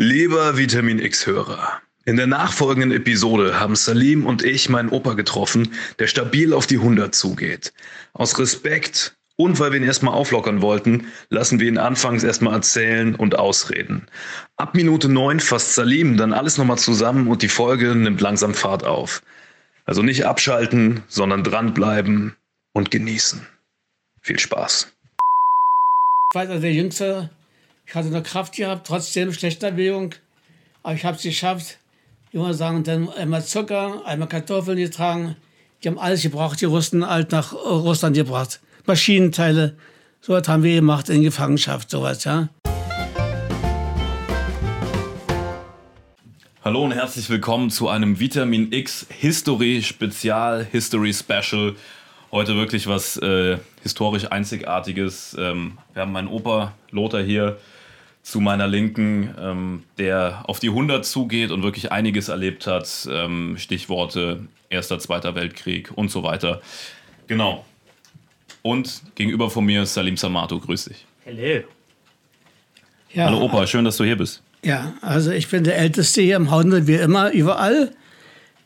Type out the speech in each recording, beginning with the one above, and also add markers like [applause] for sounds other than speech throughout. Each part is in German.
Lieber Vitamin X-Hörer. In der nachfolgenden Episode haben Salim und ich meinen Opa getroffen, der stabil auf die 100 zugeht. Aus Respekt und weil wir ihn erstmal auflockern wollten, lassen wir ihn anfangs erstmal erzählen und ausreden. Ab Minute 9 fasst Salim dann alles nochmal zusammen und die Folge nimmt langsam Fahrt auf. Also nicht abschalten, sondern dranbleiben und genießen. Viel Spaß. Ich war also der Jüngste. Ich hatte noch Kraft gehabt, trotzdem schlechter Bewegung. Aber ich habe es geschafft. Ich muss sagen, dann einmal Zucker, einmal Kartoffeln getragen, Die haben alles gebraucht, die Russen alt nach Russland gebracht. Maschinenteile, sowas haben wir gemacht in Gefangenschaft, sowas, ja. Hallo und herzlich willkommen zu einem Vitamin X History Spezial, History Special. Heute wirklich was äh, historisch Einzigartiges. Ähm, wir haben meinen Opa Lothar hier zu meiner Linken, ähm, der auf die 100 zugeht und wirklich einiges erlebt hat. Ähm, Stichworte Erster, Zweiter Weltkrieg und so weiter. Genau. Und gegenüber von mir Salim Samato. Grüß dich. Hello. ja. Hallo Opa, schön, dass du hier bist. Ja, also ich bin der Älteste hier im Hause, wie immer, überall.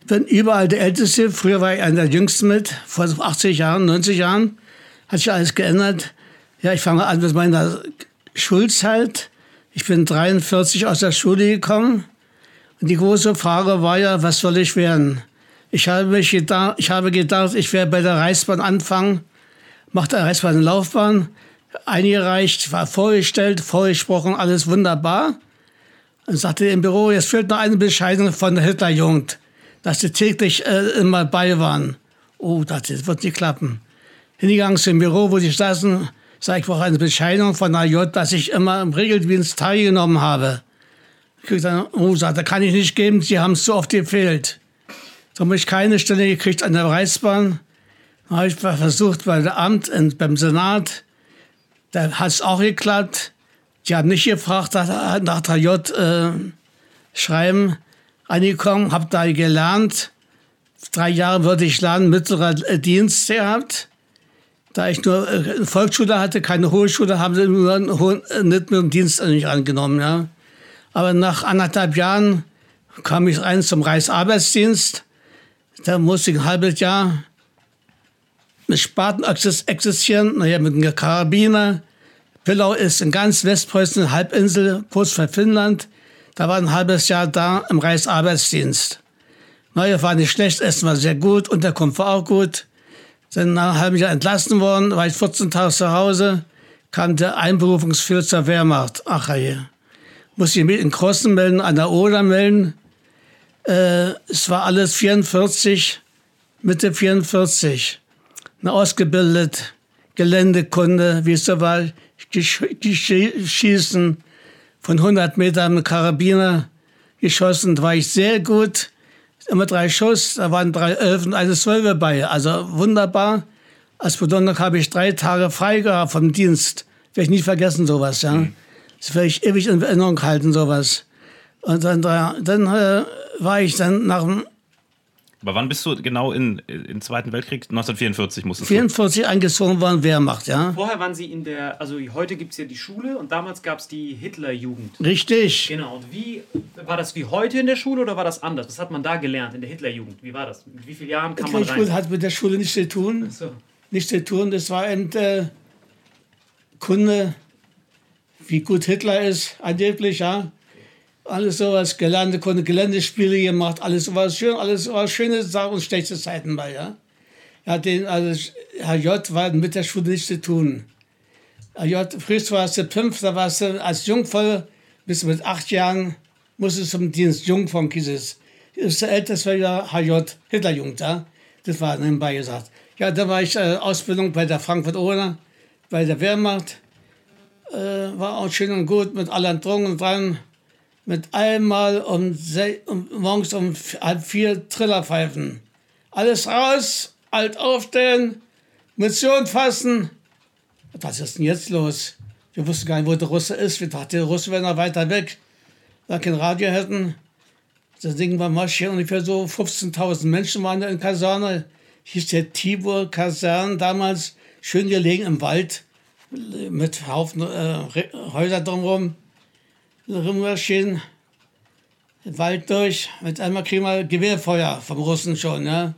Bin überall der Älteste. Früher war ich einer der Jüngsten mit, vor so 80 Jahren, 90 Jahren. Hat sich alles geändert. Ja, ich fange an mit meiner Schulzeit. Ich bin 43 aus der Schule gekommen. Und die große Frage war ja, was soll ich werden? Ich habe, mich gedacht, ich habe gedacht, ich werde bei der Reichsbahn anfangen, mache der Reichsbahn eine Laufbahn, eingereicht, war vorgestellt, vorgesprochen, alles wunderbar. Und sagte im Büro, jetzt fehlt noch eine Bescheinigung von der Hitlerjugend, dass sie täglich äh, immer bei waren. Oh, das wird nicht klappen. Hingegangen zum Büro, wo sie saßen, sag ich, brauche eine Bescheinigung von der J, dass ich immer im Regeldienst teilgenommen habe. Ich dann, oh, sagt, da kann ich nicht geben, sie haben es so oft gefehlt. So habe ich keine Stelle gekriegt an der Reichsbahn. Dann habe ich versucht bei der Amt und beim Senat. Da hat es auch geklappt. Die haben nicht gefragt nach, nach der J äh, schreiben. Angekommen, habe da gelernt. Drei Jahre würde ich lernen, mittlerer Dienst gehabt. Da ich nur äh, Volksschule hatte, keine Hochschule, haben sie nur einen hohen, äh, nicht mit dem Dienst nicht angenommen. Ja. Aber nach anderthalb Jahren kam ich rein zum Reichsarbeitsdienst. Da musste ich ein halbes Jahr mit Spaten existieren, naja, mit einem Karabiner. Pillau ist in ganz Westpreußen, eine Halbinsel, kurz vor Finnland. Da war ein halbes Jahr da im Reichsarbeitsdienst. Naja, war nicht schlecht, Essen war sehr gut, Unterkunft war auch gut. Dann nach einem halben Jahr entlassen worden, war ich 14 Tage zu Hause, kam der Einberufungsführer zur Wehrmacht. Ach je. Musste ich mich in Krossen melden, an der Oder melden. Äh, es war alles 44, Mitte 44. Na, ausgebildet, Geländekunde, wie es so war, gesch schießen von 100 Metern mit Karabiner geschossen, war ich sehr gut. Immer drei Schuss, da waren drei Elf und eine Zwölfe bei. Also wunderbar. Als Belohnung habe ich drei Tage frei gehabt vom Dienst. Werde ich nie vergessen, sowas, ja. Das werde ich ewig in Erinnerung halten, sowas. Und dann, dann äh, war ich dann nach dem Aber wann bist du genau in, im Zweiten Weltkrieg? 1944 musstest 44 eingezogen worden, Wehrmacht, ja. Vorher waren Sie in der, also heute gibt es ja die Schule und damals gab es die Hitlerjugend. Richtig. Genau, und wie, war das wie heute in der Schule oder war das anders? Was hat man da gelernt in der Hitlerjugend? Wie war das? Mit wie vielen Jahren kam man rein? hat mit der Schule nichts zu tun. So. Nichts zu tun. Das war eben äh, Kunde, wie gut Hitler ist, angeblich, ja. Alles sowas, gelernte Kunde, Geländespiele gemacht, alles sowas schön, alles war schöne Sachen und schlechte Zeiten bei, ja. Er den, also Herr J. war mit der Schule nichts zu tun. Herr J. Frühst warst du fünf, da warst du als Jungvoll, bis mit acht Jahren, musstest du zum Dienst, Jungfern hieß es. Das ist der älteste war ja HJ, Hitlerjugend, ja. Das war nebenbei gesagt. Ja, da war ich äh, Ausbildung bei der Frankfurt-Oder, bei der Wehrmacht. Äh, war auch schön und gut mit allem drum und dran. Mit einmal um, um morgens um halb vier Trillerpfeifen. Alles raus, alt aufstehen, Mission fassen. Was ist denn jetzt los? Wir wussten gar nicht, wo der Russe ist. Wir dachten, der Russe wäre noch weiter weg. Da kein Radio hätten. Das Ding war marschiert, ungefähr so 15.000 Menschen waren da in Kaserne. Hieß der Tibur Kaserne damals, schön gelegen im Wald, mit Haufen äh, Häuser drumherum. Rummarschieren, den Wald durch, mit einmal kriegen wir Gewehrfeuer vom Russen schon, ja.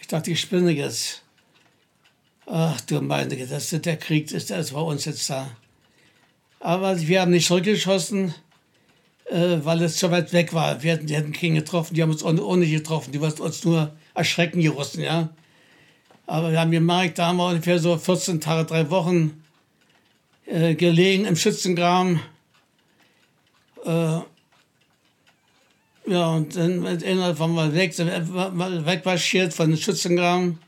Ich dachte, ich spinne jetzt. Ach du meine das ist der Krieg, ist das bei uns jetzt da. Aber wir haben nicht zurückgeschossen, äh, weil es zu weit weg war. Wir hätten, die hätten keinen getroffen, die haben uns ohne, ohne getroffen, die wollten uns nur erschrecken, die Russen, ja. Aber wir haben gemerkt, da haben wir ungefähr so 14 Tage, drei Wochen äh, gelegen im Schützengraben. Äh, Ja, und dann einer waren wir weg, wegmarschiert von den Schützengraben.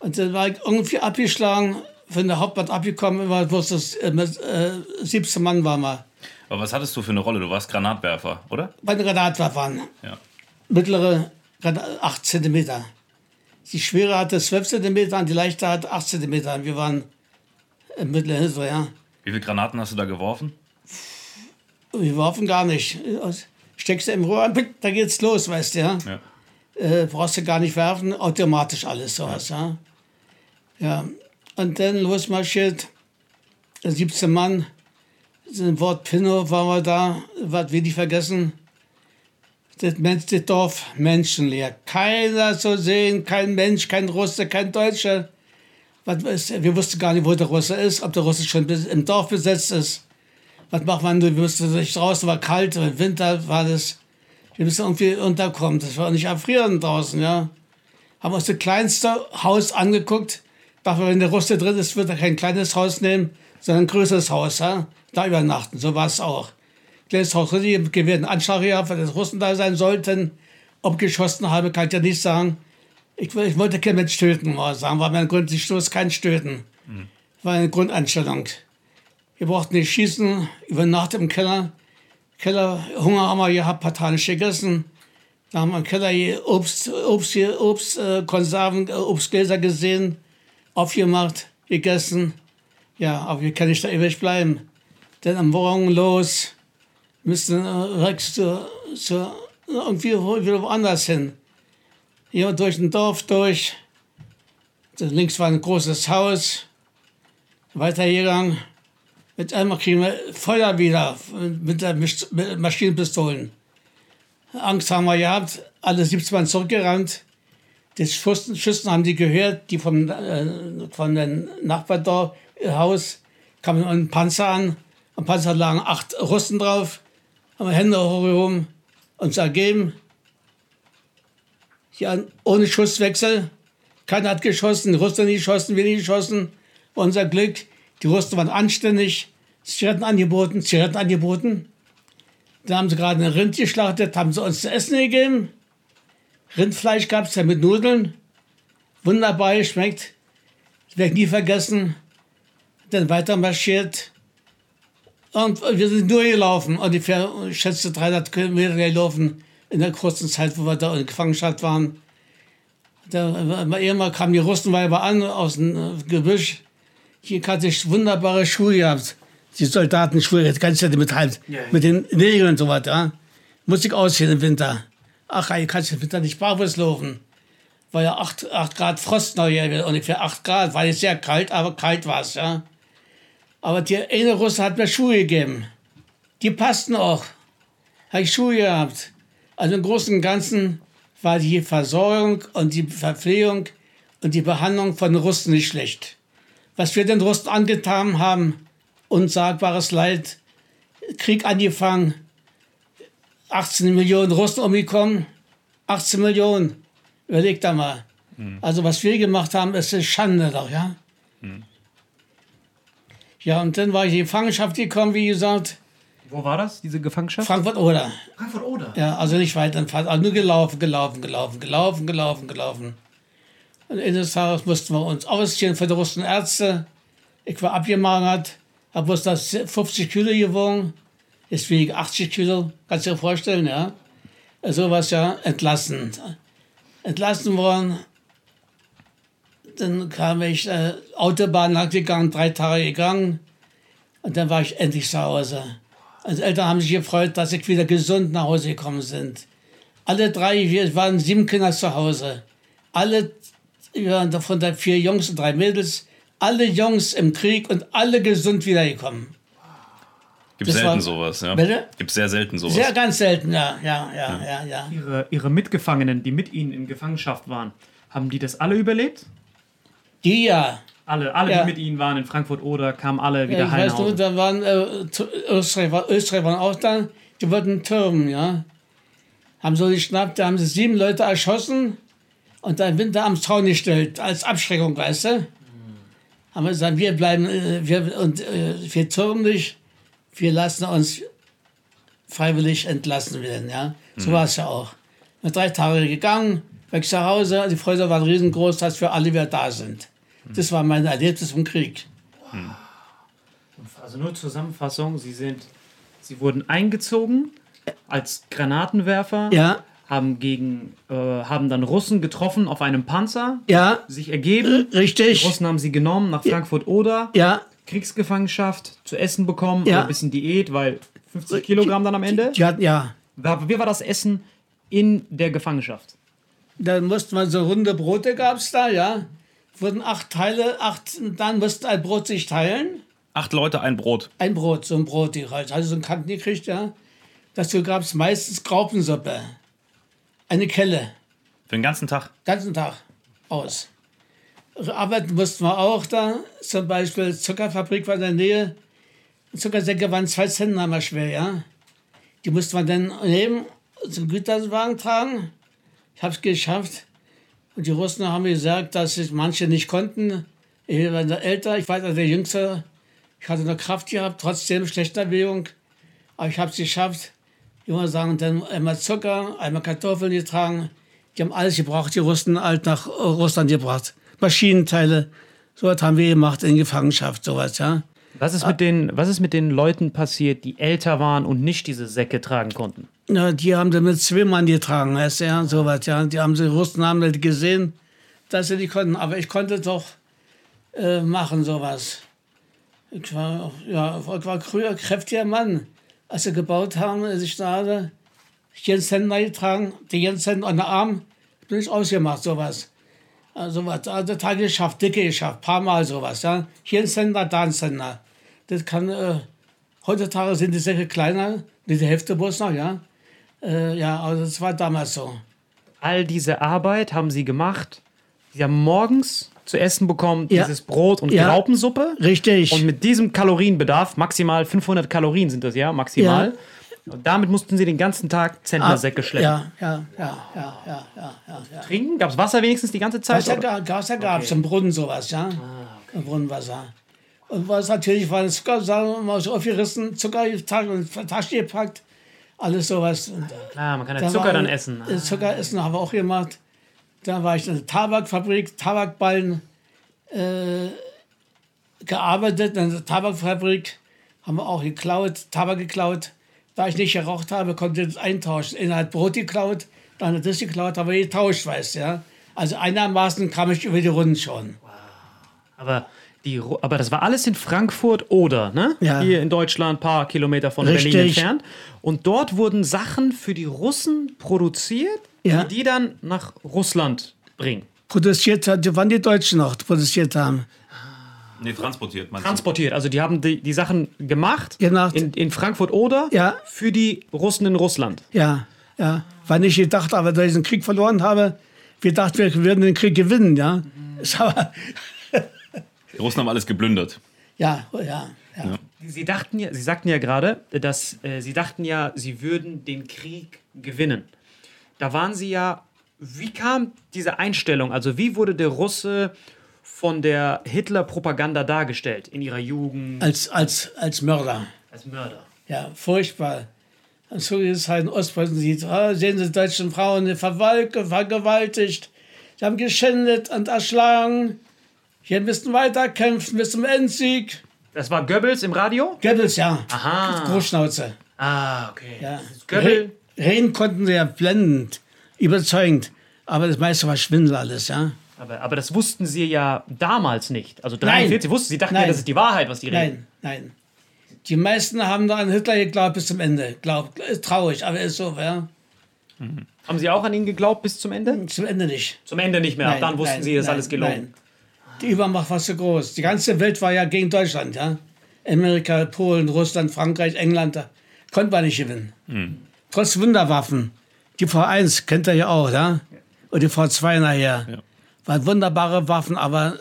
Und dann war ich irgendwie abgeschlagen, von der Hauptbahn abgekommen, war bloß das, äh, mit äh, 17 Mann waren wir. Aber was hattest du für eine Rolle? Du warst Granatwerfer, oder? Bei den Granatwerfern. Ja. Mittlere Granat 8 cm. Die schwere hatte 12 cm und die leichte hatte 8 cm. Wir waren im mittleren Hilfe, ja. Wie viele Granaten hast du da geworfen? Wir warfen gar nicht. Steckst du im Rohr, da geht's los, weißt du, ja. Ja. Äh, brauchst du gar nicht werfen, automatisch alles sowas, ja. Ja, und dann losmarschiert, 17 Mann, ein Wort Pinno waren wir da, was wir nicht vergessen. Das, Mensch, das Dorf menschenleer. Keiner zu sehen, kein Mensch, kein Russe, kein Deutscher. Was wir wussten gar nicht, wo der Russe ist, ob der Russe schon im Dorf besetzt ist. Was macht man? Wir mussten nicht draußen, war kalt, im Winter war das. Wir müssen irgendwie unterkommen. Das war nicht erfrieren draußen, ja. Haben uns das kleinste Haus angeguckt. Dachte, wenn der Russe drin ist, wird er kein kleines Haus nehmen, sondern ein größeres Haus, ja. Da übernachten. So war es auch. Kleines Haus, richtig gewährt einen Anschlag gehabt, weil das Russen da sein sollten. Ob geschossen habe, kann ich ja nicht sagen. Ich, ich wollte kein Mensch töten, muss sagen. War mein Grund, ich stoß kein Stöten. War eine Grundeinstellung. Wir brauchten nicht schießen, über Nacht im Keller. Keller, Hunger haben wir gehabt, partanisch gegessen. Da haben wir im Keller Obst, Obst, Obst, äh, Konserven, äh, Obstgläser gesehen, aufgemacht, gegessen. Ja, aber wie kann ich da ewig bleiben? Dann am Morgen los, müssten äh, Rex zu, zu, irgendwie wieder woanders hin. Hier durch ein Dorf durch. Links war ein großes Haus. Weitergegangen. Mit einmal kriegen wir Feuer wieder mit, der mit Maschinenpistolen. Angst haben wir gehabt, alle 17 Mann zurückgerannt. Die Schüssen, Schüssen haben die gehört, die vom, äh, von dem Nachbardorf, äh, Haus, kamen ein Panzer an. Am Panzer lagen acht Russen drauf, haben Hände hochgehoben, uns ergeben. Ja, ohne Schusswechsel. Keiner hat geschossen, Russen nicht geschossen, wir nicht geschossen. Unser Glück. Die Russen waren anständig. Zigaretten angeboten, Zigaretten angeboten. Dann haben sie gerade ein Rind geschlachtet, haben sie uns zu essen gegeben. Rindfleisch gab es ja mit Nudeln. Wunderbar geschmeckt. Werde nie vergessen. Dann weiter marschiert. Und wir sind durchgelaufen. Ungefähr, ich schätze, 300 Kilometer gelaufen in der kurzen Zeit, wo wir da in Gefangenschaft waren. Da, irgendwann kamen die Russenweiber an aus dem äh, Gebüsch. Hier hatte ich wunderbare Schuhe gehabt. Die Soldatenschuhe, jetzt kannst du ja mit halt, mit den Nägeln und so weiter. Ja? Muss ich ausziehen im Winter. Ach, hier kannst du im Winter nicht barfuß laufen. War ja 8, 8 Grad Frost noch hier, ungefähr 8 Grad. War nicht sehr kalt, aber kalt war es, ja. Aber der eine Russe hat mir Schuhe gegeben. Die passten auch. Habe ich Schuhe gehabt. Also im Großen und Ganzen war die Versorgung und die Verpflegung und die Behandlung von Russen nicht schlecht. Was wir den Russen angetan haben, unsagbares Leid, Krieg angefangen, 18 Millionen Russen umgekommen, 18 Millionen, überleg da mal. Also was wir gemacht haben, ist eine Schande doch, ja. Ja, und dann war ich in die Gefangenschaft gekommen, wie gesagt, Wo war das, diese Gefangenschaft? Frankfurt-Oder. Frankfurt-Oder. Ja, also nicht weit entfernt, also nur gelaufen, gelaufen, gelaufen, gelaufen, gelaufen, gelaufen. Und eines Tages mussten wir uns ausziehen für die russischen Ärzte. Ich war abgemagert, habe bloß das 50 Kilo gewogen. Jetzt wiege ich 80 Kilo, kannst du dir vorstellen, ja? So was ja entlassen. Entlassen worden. Dann kam ich, äh, Autobahn lang gegangen, drei Tage gegangen. Und dann war ich endlich zu Hause. Also Eltern haben sich gefreut, dass ich wieder gesund nach Hause gekommen sind. Alle drei, wir waren sieben Kinder zu Hause. Alle, wir waren davon der vier Jungs und drei Mädels. Alle Jungs im Krieg und alle gesund wiedergekommen. Gibt Das selten war- sowas, ja. Bitte? Gibt sehr selten sowas. Sehr ganz selten, ja, ja, ja, ja, ja. Ihre, ihre Mitgefangenen, die mit Ihnen in Gefangenschaft waren, haben die das alle überlebt? Die ja. Alle, alle Ja. die mit Ihnen waren in Frankfurt-Oder, kamen alle wieder ja ich heim da waren äh, Österreich, war, Österreich waren auch da, die wollten türmen, ja. Haben so geschnappt, da haben sie sieben Leute erschossen und dann Winter am Zaun gestellt, als Abschreckung, weißt du. Haben wir gesagt, wir bleiben, äh, wir, und äh, wir türmen nicht, wir lassen uns freiwillig entlassen werden, ja. So war es ja auch. Nach drei Tage gegangen, weg zu Hause, die Freude war riesengroß, dass wir alle wieder da sind. Das war mein Erlebnis im Krieg. Also nur Zusammenfassung, Sie sind, Sie wurden eingezogen als Granatenwerfer, Ja, haben gegen, äh, haben dann Russen getroffen auf einem Panzer, ja, sich ergeben. Die richtig. Russen haben sie genommen nach Frankfurt-Oder, Ja, Kriegsgefangenschaft, zu essen bekommen, Ja. oder ein bisschen Diät, weil 50 Kilogramm dann am Ende. die ja. War- Wie war das Essen in der Gefangenschaft? Dann musste man so runde Brote gab es da, ja. Wurden acht Teile, acht, dann musste ein Brot sich teilen. Acht Leute, ein Brot. Ein Brot, so ein Brot, die halt, also so ein Kanten gekriegt, ja. Dazu gab es meistens Graupensuppe. Eine Kelle, Für den ganzen Tag. ganzen Tag aus. Arbeiten mussten wir auch da, zum Beispiel Zuckerfabrik war in der Nähe. Zuckersäcke waren zwei Zentner schwer, ja. Die musste man dann nehmen, zum Güterwagen tragen. Ich habe es geschafft. Und die Russen haben mir gesagt, dass es manche nicht konnten. Ich war der älter, ich war der Jüngste. Ich hatte noch Kraft gehabt, trotzdem schlechter Bewegung. Aber ich habe es geschafft. Ich muss sagen, dann einmal Zucker, einmal Kartoffeln getragen. Die haben alles gebraucht, die Russen halt nach Russland gebracht. Maschinenteile. So was haben wir gemacht in Gefangenschaft, sowas, ja. Was ist, mit den, was ist mit den Leuten passiert, die älter waren und nicht diese Säcke tragen konnten? Ja, die haben sie mit zwei Mann getragen, weißt du, ja, sowas, ja. Die haben sie, die Russen haben das gesehen, dass sie nicht konnten. Aber ich konnte doch äh, machen, sowas. Ich war, ja, ich war früher kräftiger Mann. Als sie gebaut haben, als ich da hatte, Jens Händler getragen, die Jens Händler an der Arm, ich ausgemacht, sowas. Also was, also Tage geschafft, dicke geschafft, paar Mal sowas, ja. Hier ein Sender, da ein Sender. Das kann, äh, heutzutage sind die Säcke kleiner, die Hälfte bloß noch, ja. Äh, ja, also das war damals so. All diese Arbeit haben sie gemacht. Sie haben morgens zu essen bekommen, Ja. dieses Brot und Ja. Graupensuppe. Richtig. Und mit diesem Kalorienbedarf, maximal 500 Kalorien sind das ja, maximal. Und damit mussten sie den ganzen Tag Zentnersäcke schleppen. Ja, ja, ja, ja, ja, ja, ja. ja. Trinken? Gab es Wasser wenigstens die ganze Zeit? Wasser, gab es im Brunnen sowas, ja. Im Brunnenwasser. Und was natürlich war, Zucker, sagen wir so aufgerissen, Zucker gepackt und Tasche gepackt, alles sowas. Und Klar, man kann ja da Zucker dann essen. äh, Zucker essen haben wir auch gemacht. Da war ich in der Tabakfabrik, Tabakballen äh, gearbeitet. In der Tabakfabrik haben wir auch geklaut, Tabak geklaut. Da ich nicht geraucht habe, konnte ich das eintauschen. Einer hat Brot geklaut, dann hat das geklaut, haben wir getauscht, weißt du, ja. Also einigermaßen kam ich über die Runden schon. Aber, die, aber das war alles in Frankfurt oder, ne? Ja. Hier in Deutschland, ein paar Kilometer von Richtig. Berlin entfernt. Und dort wurden Sachen für die Russen produziert, Ja. die die dann nach Russland bringen. Produziert hat, wann die Deutschen noch produziert haben. Nee, transportiert, meinst Transportiert. Also die haben die, die Sachen gemacht, Gemacht. in, in Frankfurt oder Ja. für die Russen in Russland. Ja, ja. Weil ich gedacht habe, dass ich den Krieg verloren habe, wir dachten, wir würden den Krieg gewinnen, ja. Aber, [laughs] Die Russen haben alles geplündert. ja, ja, ja. Sie dachten ja, Sie sagten ja gerade, dass äh, Sie dachten ja, Sie würden den Krieg gewinnen. Da waren Sie ja. Wie kam diese Einstellung? Also wie wurde der Russe von der Hitler-Propaganda dargestellt in Ihrer Jugend Als, als, als Mörder. als Mörder? Ja, furchtbar. Und so ist es halt in Ostpreußen sieht, ah, sehen Sie deutschen Frauen vergewaltigt, sie haben geschändet und erschlagen. Wir müssen weiterkämpfen bis zum Endsieg. Das war Goebbels im Radio? Goebbels, ja. Aha. Großschnauze. Ah, okay. Ja. Goebbels. Re- Reden konnten sie ja blendend, überzeugend. Aber das meiste war Schwindel alles, ja. Aber, aber das wussten Sie ja damals nicht. Also Nein. 43 wussten Sie, dachten ja, Nein. das ist die Wahrheit, was die reden. Nein, nein. Die meisten haben da an Hitler geglaubt bis zum Ende. Glaubt, ist traurig, aber ist so, ja. Haben Sie auch an ihn geglaubt bis zum Ende? Zum Ende nicht. Zum Ende nicht mehr. Nein, dann wussten nein, Sie, das ist nein, alles gelogen. nein. Die Übermacht war zu groß. Die ganze Welt war ja gegen Deutschland, ja. Amerika, Polen, Russland, Frankreich, England, da konnte man nicht gewinnen. Trotz Wunderwaffen. Die V1 kennt ihr ja auch, ja. Und die V2 nachher. Waren wunderbare Waffen, aber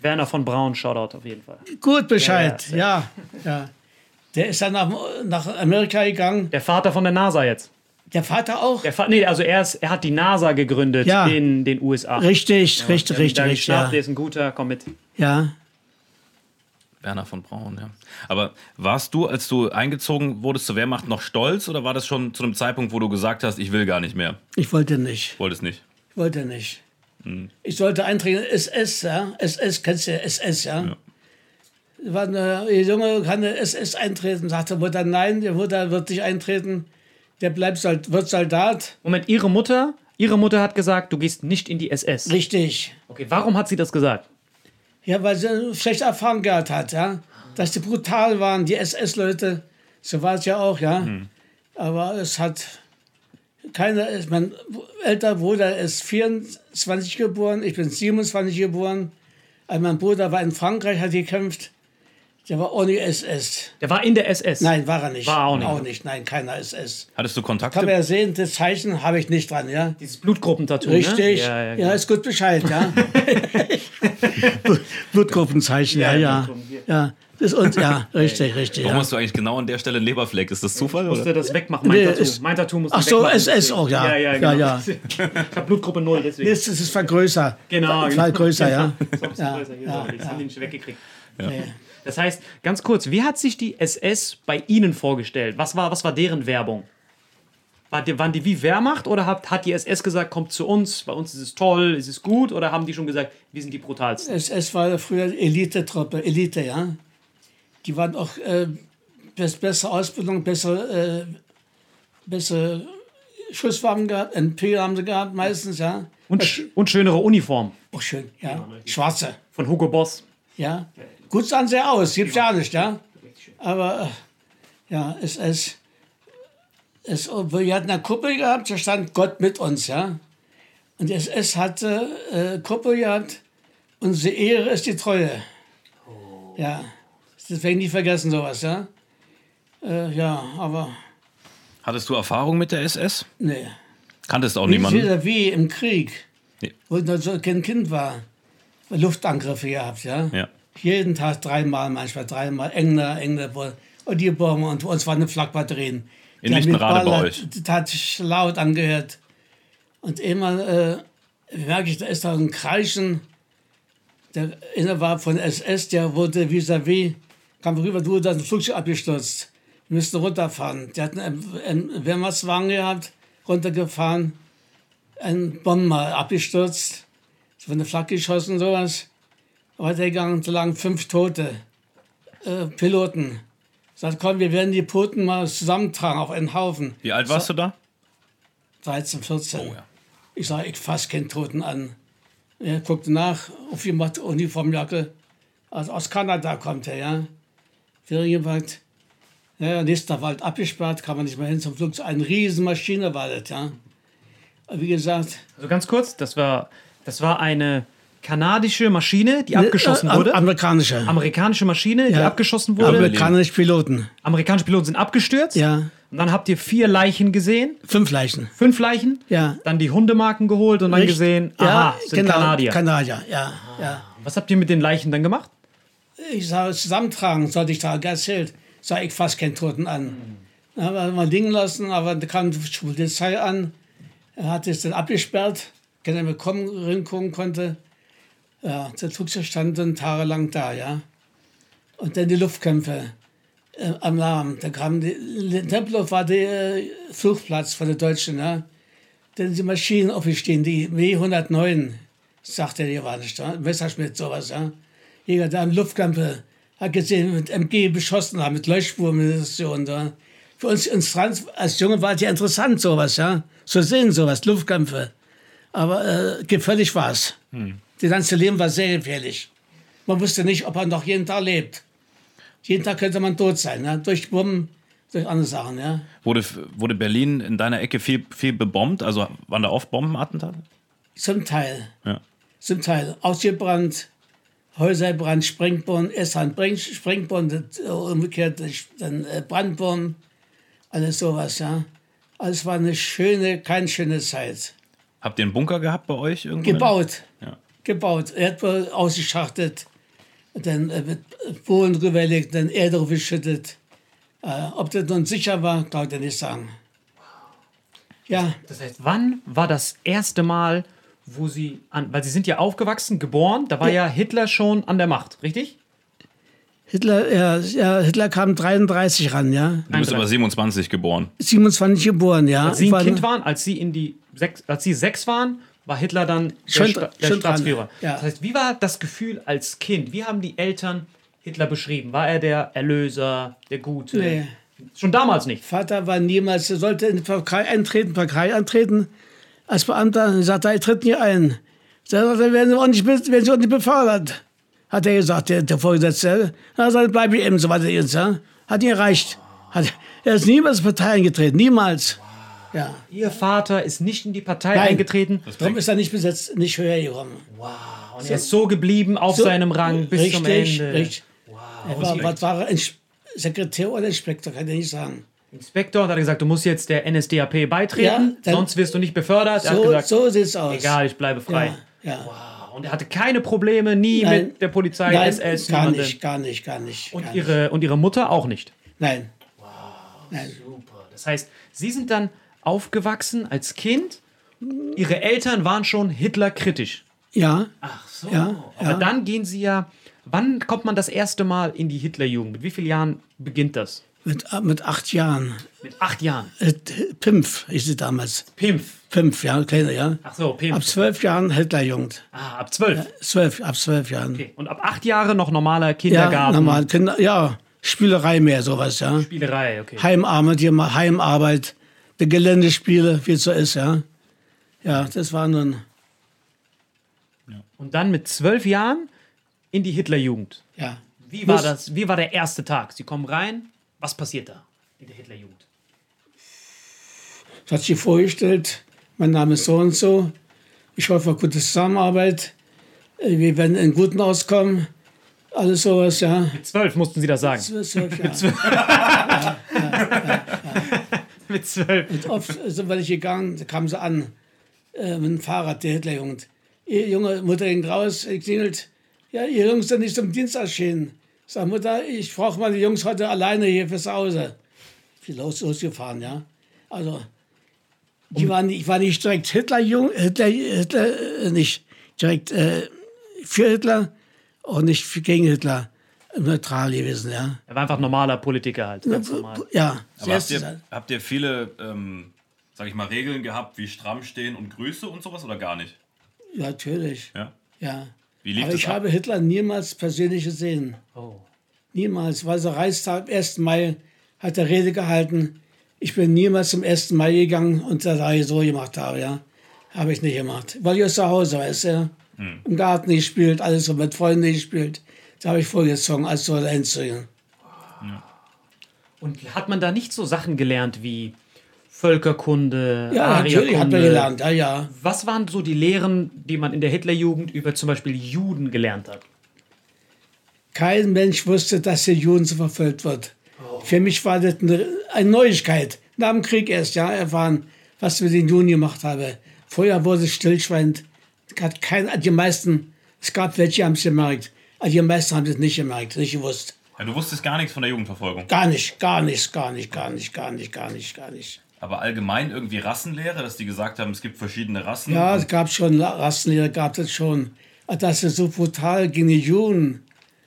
Werner von Braun, Shoutout auf jeden Fall. äh, gut Bescheid, Ja, ja, ja. Der ist dann nach, nach Amerika gegangen. Der Vater von der NASA jetzt. Der Vater auch. Der Fa nee, also er, ist, er hat die NASA gegründet Ja. in den USA. Richtig, richtig, Der- richtig, der richtig, geschnappt, ja. Der ist ein guter, komm mit. ja. Werner von Braun, ja. Aber warst du, als du eingezogen wurdest zur Wehrmacht, noch stolz oder war das schon zu einem Zeitpunkt, wo du gesagt hast, ich will gar nicht mehr? Ich wollte nicht. Wolltest nicht? Ich wollte nicht. Ich sollte eintreten, SS, ja. SS, kennst du ja, SS, ja. Ja. War eine, die Junge kann eine SS eintreten, sagte Mutter, nein, der Mutter wird nicht eintreten. Der bleibt, wird Soldat. Moment, Ihre Mutter, Ihre Mutter hat gesagt, du gehst nicht in die SS. Richtig. Okay, warum hat sie das gesagt? Ja, weil sie schlechte Erfahrung gehabt hat, ja. Dass die brutal waren, die SS-Leute. So war es ja auch, ja. Aber es hat keiner, ist- mein älterer Bruder ist 24 geboren, ich bin 27 geboren. Also mein Bruder war in Frankreich, hat gekämpft. Der war ohne SS. Der war in der SS. Nein, war er nicht. War auch nicht. Auch nicht, nein, keiner SS. Hattest du Kontakte? Kann man ja sehen, das Zeichen habe ich nicht dran, ja. Dieses Blutgruppentattoo. Richtig. Ne? Ja, Ja, ja, genau. ist gut Bescheid, ja. [laughs] Blutgruppenzeichen, ja, Ja, ja. Ja, das ist uns, ja, richtig, richtig. Warum Ja. hast du eigentlich genau an der Stelle einen Leberfleck? Ist das Zufall? musste Oder? das wegmachen, mein Nee, Tattoo. ist- mein Tattoo muss Ach ich so, wegmachen, SS auch, ja. Ja, ja, Ja, genau. ja. [laughs] Ich habe Blutgruppe 0, deswegen. Jetzt ist es vergrößert. Genau, Fall größer, ja. So, ist Ja, größer. Hier, ja, ja. haben die nicht weggekriegt. Nee. Das heißt, ganz kurz, wie hat sich die SS bei Ihnen vorgestellt? Was war, was war deren Werbung? War die, waren die wie Wehrmacht oder hat, hat die SS gesagt, kommt zu uns, bei uns ist es toll, ist es gut? Oder haben die schon gesagt, wir sind die brutalsten? SS war früher Elite-Truppe, Elite, ja. Die waren auch äh, bess- bessere Ausbildung, bessere, äh, bessere Schusswaffen gehabt, NP haben sie gehabt meistens, ja. Und, sch- und schönere Uniform Auch schön, ja. Schwarze, von Hugo Boss. ja. Gut sahen sie aus, gibt's ja nicht, ja. Aber, äh, ja, SS, es, wir hatten eine Kuppel gehabt, da stand Gott mit uns, ja. Und die SS hatte äh, Kuppel gehabt, unsere Ehre ist die Treue. Ja, das werde ich nie vergessen, sowas, ja. Äh, ja, aber Hattest du Erfahrung mit der SS? nee. Kanntest auch Wie, niemanden? viel- wie im Krieg, Nee. wo ich noch so kein Kind war, Luftangriffe gehabt, ja. Ja. Jeden Tag dreimal, manchmal dreimal. Engler, Engler, und die Bomben und uns waren eine Flakbatterien. In Lichtenrade bei euch? Das hat sich laut angehört. Und immer äh, merke ich, da ist da ein Kreischen. Der inne war von SS, der wurde vis-à-vis, kam rüber, du, da ist ein Flugzeug abgestürzt. Wir müssten runterfahren. Der hat einen, einen Wehrmachtswagen gehabt, runtergefahren, ein Bomber abgestürzt, von der Flak geschossen, sowas. Weitergegangen, da lagen fünf Tote, äh, Piloten. Sagt, komm, wir werden die Poten mal zusammentragen auf einen Haufen. Wie alt warst du da? 13, 14. Oh, ja. Ich sage, ich fasse keinen Toten an. Er guckte nach, auf jemand Uniformjacke. Also aus Kanada kommt er, ja. Jemand, ja, nächster Wald abgesperrt, kann man nicht mehr hin zum Flugzeug. Eine riesen Maschine war das, ja. Wie gesagt, Also ganz kurz, das war, das war eine kanadische Maschine, die abgeschossen äh, wurde. Amerikanische. Amerikanische Maschine, die Ja. abgeschossen wurde. Amerikanische Piloten. Amerikanische Piloten sind abgestürzt. Ja. Und dann habt ihr vier Leichen gesehen, Fünf Leichen. fünf Leichen. Ja. Dann die Hundemarken geholt und dann Richtig. gesehen, aha, ja, sind genau, Kanadier. Kanadier, ja, ja. Was habt ihr mit den Leichen dann gemacht? Ich sage, zusammentragen sollte ich da erzählt. Sag ich fasse keinen Toten an. Dann haben wir mal liegen lassen, aber da kam die Polizei an. Er hat es dann abgesperrt, keiner mehr kommen, reingucken konnte. Ja, stand dann tagelang da, ja. Und dann die Luftkämpfe äh, am Abend. Da kam die, Tempelhof war der äh, Flugplatz von den Deutschen, ja. Dann die Maschinen aufgestiegen, die W109, sagte der, nicht da, Messerschmidt, sowas, ja. Jäger da im Luftkämpfe hat gesehen, mit MG beschossen haben, mit Leuchtspurmunition da. Für uns, Franz, als Junge war es ja interessant, sowas, ja. Zu sehen, sowas, Luftkämpfe. Aber äh, gefährlich war es. Das ganze Leben war sehr gefährlich. Man wusste nicht, ob er noch jeden Tag lebt. Jeden Tag könnte man tot sein, ja? durch Bomben, durch andere Sachen. Ja? Wurde, wurde Berlin in deiner Ecke viel, viel bebombt? Also waren da oft Bombenattentate? Zum Teil, Ja. zum Teil ausgebrannt, Häuser gebrannt, Springbomben, erst ein Bring- Springbomben, das, äh, umgekehrt dann äh, Brandbomben, alles sowas. Ja? Also es war eine schöne, keine schöne Zeit. Habt ihr einen Bunker gehabt bei euch irgendwo? Gebaut. Ja. Gebaut. Erdbeer ausgeschachtet, dann äh, mit Bohlen drübergelegt, dann Erde geschüttet. Äh, ob das nun sicher war, kann ich dir nicht sagen. Ja, Das heißt, wann war das erste Mal, wo Sie an, weil Sie sind ja aufgewachsen, geboren, da war ja, Hitler schon an der Macht, richtig? Hitler, ja, ja, Hitler kam 33 ran, ja. Du bist aber 27 geboren. 27 geboren, ja. Als Sie ein war- Kind waren, als Sie in die sechs, als Sie sechs waren, war Hitler dann der, dra- der schon dran, Staatsführer. ja. Das heißt, wie war das Gefühl als Kind? Wie haben die Eltern Hitler beschrieben? War er der Erlöser, der Gute? Nee. Schon damals nicht. Vater war niemals, er sollte in die Partei eintreten, Partei eintreten, als Beamter. Und sagt er, er tritt nie ein. Dann werden sie auch nicht, werden sie auch nicht befördert. Hat er gesagt, der, der Vorgesetzte. Na, dann bleibe ich eben so weiter jetzt. Ja? Hat ihn erreicht. Hat, er ist niemals in die Partei eingetreten, niemals. Ja. Ihr Vater ist nicht in die Partei Nein. eingetreten. Darum ist er nicht besetzt, nicht höher gekommen. Und er ist so geblieben auf seinem Rang bis richtig, zum Ende. Richtig. Er war, was war er? Sekretär oder Inspektor, kann ich nicht sagen. Inspektor und hat gesagt, du musst jetzt der NSDAP beitreten, Ja, sonst wirst du nicht befördert. er hat So, gesagt, so sieht's aus. egal, ich bleibe frei. Ja, ja. Und er hatte keine Probleme, nie Nein. mit der Polizei, Nein, SS, gar niemandem. nicht, gar nicht, gar nicht. Und gar ihre, und ihre Mutter auch nicht. nicht. Nein. Nein. Das heißt, Sie sind dann aufgewachsen als Kind. Ihre Eltern waren schon Hitler-kritisch. Ja, Ach so. Ja, Aber ja. dann gehen Sie ja. Wann kommt man das erste Mal in die Hitlerjugend? Mit wie vielen Jahren beginnt das? mit, mit acht Jahren. Mit acht Jahren. Äh, Pimpf ist sie damals. Pimpf. Fünf, ja, kleiner, ja. Ach so, Pimpf. Ab zwölf Jahren Hitlerjugend. ah, ab zwölf. Zwölf, ab zwölf Jahren. Okay. Und ab acht Jahre noch normaler Ja, Kindergarten. normal. Kinder, ja, Spielerei mehr, sowas, ja. Spielerei, okay. Heimarbeit, hier mal Heimarbeit, die Geländespiele, wie es so ist, ja. Ja, das war nun, Und dann mit zwölf Jahren in die Hitlerjugend. ja. Wie war Muss- das? Wie war der erste Tag? Sie kommen rein. Was passiert da in der Hitlerjugend? hat sich vorgestellt, mein Name ist so und so, ich hoffe auf gute Zusammenarbeit, Äh, wir werden in Guten auskommen, alles sowas, ja. Mit zwölf mussten Sie das sagen. Zwölf Jahre. Mit zwölf. [laughs] [laughs] Oft sind wir nicht gegangen, da kamen sie an äh, mit dem Fahrrad, der Hitlerjugend. Ihr junge Mutter ging raus, äh, klingelt, ja, ihr Jungs sind nicht zum Dienst erschienen. Sag Mutter, ich brauche mal die Jungs heute alleine hier fürs Hause. Viel los, losgefahren, ja. Also, die waren, ich war nicht direkt Hitler, Hitler, Hitler äh, nicht direkt äh, für Hitler und nicht gegen Hitler. Neutral gewesen, ja. Er war einfach normaler Politiker halt. Ganz normal. Ja, Aber habt ihr, habt ihr viele, ähm, sag ich mal, Regeln gehabt, wie stramm stehen und Grüße und sowas oder gar nicht? Ja, natürlich. Ja. Ja. Wie lief Aber das ich ab? habe Hitler niemals persönlich gesehen. Oh. Niemals. Weil der Reichstag am 1. Mai hat er Rede gehalten. Ich bin niemals zum 1. Mai gegangen und da ich so gemacht habe, ja. Habe ich nicht gemacht. Weil ich aus zu Hause, weißt du, Hm. im Garten gespielt, alles so mit Freunden gespielt. Da habe ich vorgezogen, als so einzugehen. Und hat man da nicht so Sachen gelernt wie Völkerkunde, Ja, natürlich hat man gelernt, ja, ja. Was waren so die Lehren, die man in der Hitlerjugend über zum Beispiel Juden gelernt hat? Kein Mensch wusste, dass die Juden so verfolgt wird. Für mich war das eine, Neuigkeit. Nach dem Krieg erst, ja, erfahren, was wir den Juden gemacht haben. Vorher wurde es stillschweigend. Hat kein, die meisten, es gab welche, haben es gemerkt. Aber die meisten haben es nicht gemerkt, nicht gewusst. Ja, du wusstest gar nichts von der Jugendverfolgung. Gar nicht, gar nichts, gar nicht, gar nicht, gar nicht, gar nicht, gar nicht. Aber allgemein irgendwie Rassenlehre, dass die gesagt haben, es gibt verschiedene Rassen. Ja, es gab schon Rassenlehrer, gab es schon. Dass sie so brutal gegen die Juden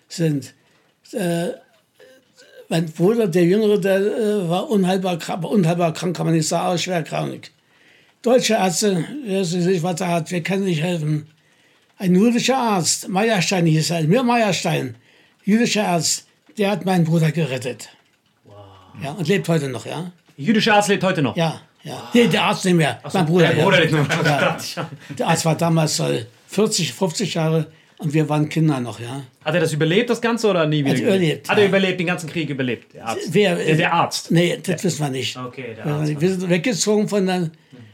sind. Äh, mein Bruder, der Jüngere, der äh, war unheilbar, krank- unheilbar krank, kann man nicht sagen, aber schwer krank. Deutsche Ärzte, wer sich was er hat, wir können nicht helfen. Ein jüdischer Arzt, Meierstein hieß er, mir Meierstein, jüdischer Arzt, der hat meinen Bruder gerettet. Ja, und lebt heute noch, ja? Jüdischer Arzt lebt heute noch. Ja, ja. Nee, der Arzt nicht mehr, mein Bruder. Der Bruder ja. lebt noch. Ja. [laughs] Der Arzt war damals äh, 40, 50 Jahre und wir waren Kinder noch, ja. Hat er das überlebt, das Ganze, oder nie wieder? Hat überlebt, Hat er ja. überlebt, den ganzen Krieg überlebt, der Arzt? Wer, der, der Arzt. Nee, das wissen wir nicht. Okay, der Wir, Arzt. wir sind weggezogen von der,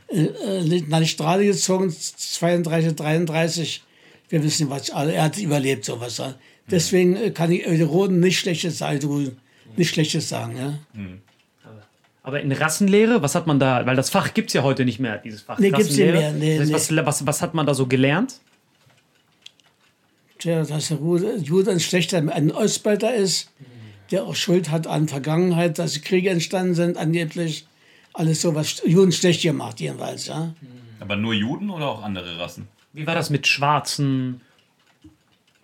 äh, äh, nach die Straße gezogen, 32, 33. Wir wissen nicht, was, also er hat überlebt, sowas. Ja. Deswegen äh, kann ich die Roten nicht Schlechtes sagen, nicht Schlechtes sagen, ja. Aber in Rassenlehre, was hat man da? Weil das Fach gibt es ja heute nicht mehr, dieses Fach. Nee, gibt's nicht Rassenlehre. mehr, nee, das heißt, was, was, was hat man da so gelernt? Tja, dass der Jude ein schlechter, ein Ausbeuter ist, der auch Schuld hat an Vergangenheit, dass Kriege entstanden sind, angeblich. Alles so, was Juden schlecht gemacht, jedenfalls, ja. Aber nur Juden oder auch andere Rassen? Wie war das mit Schwarzen?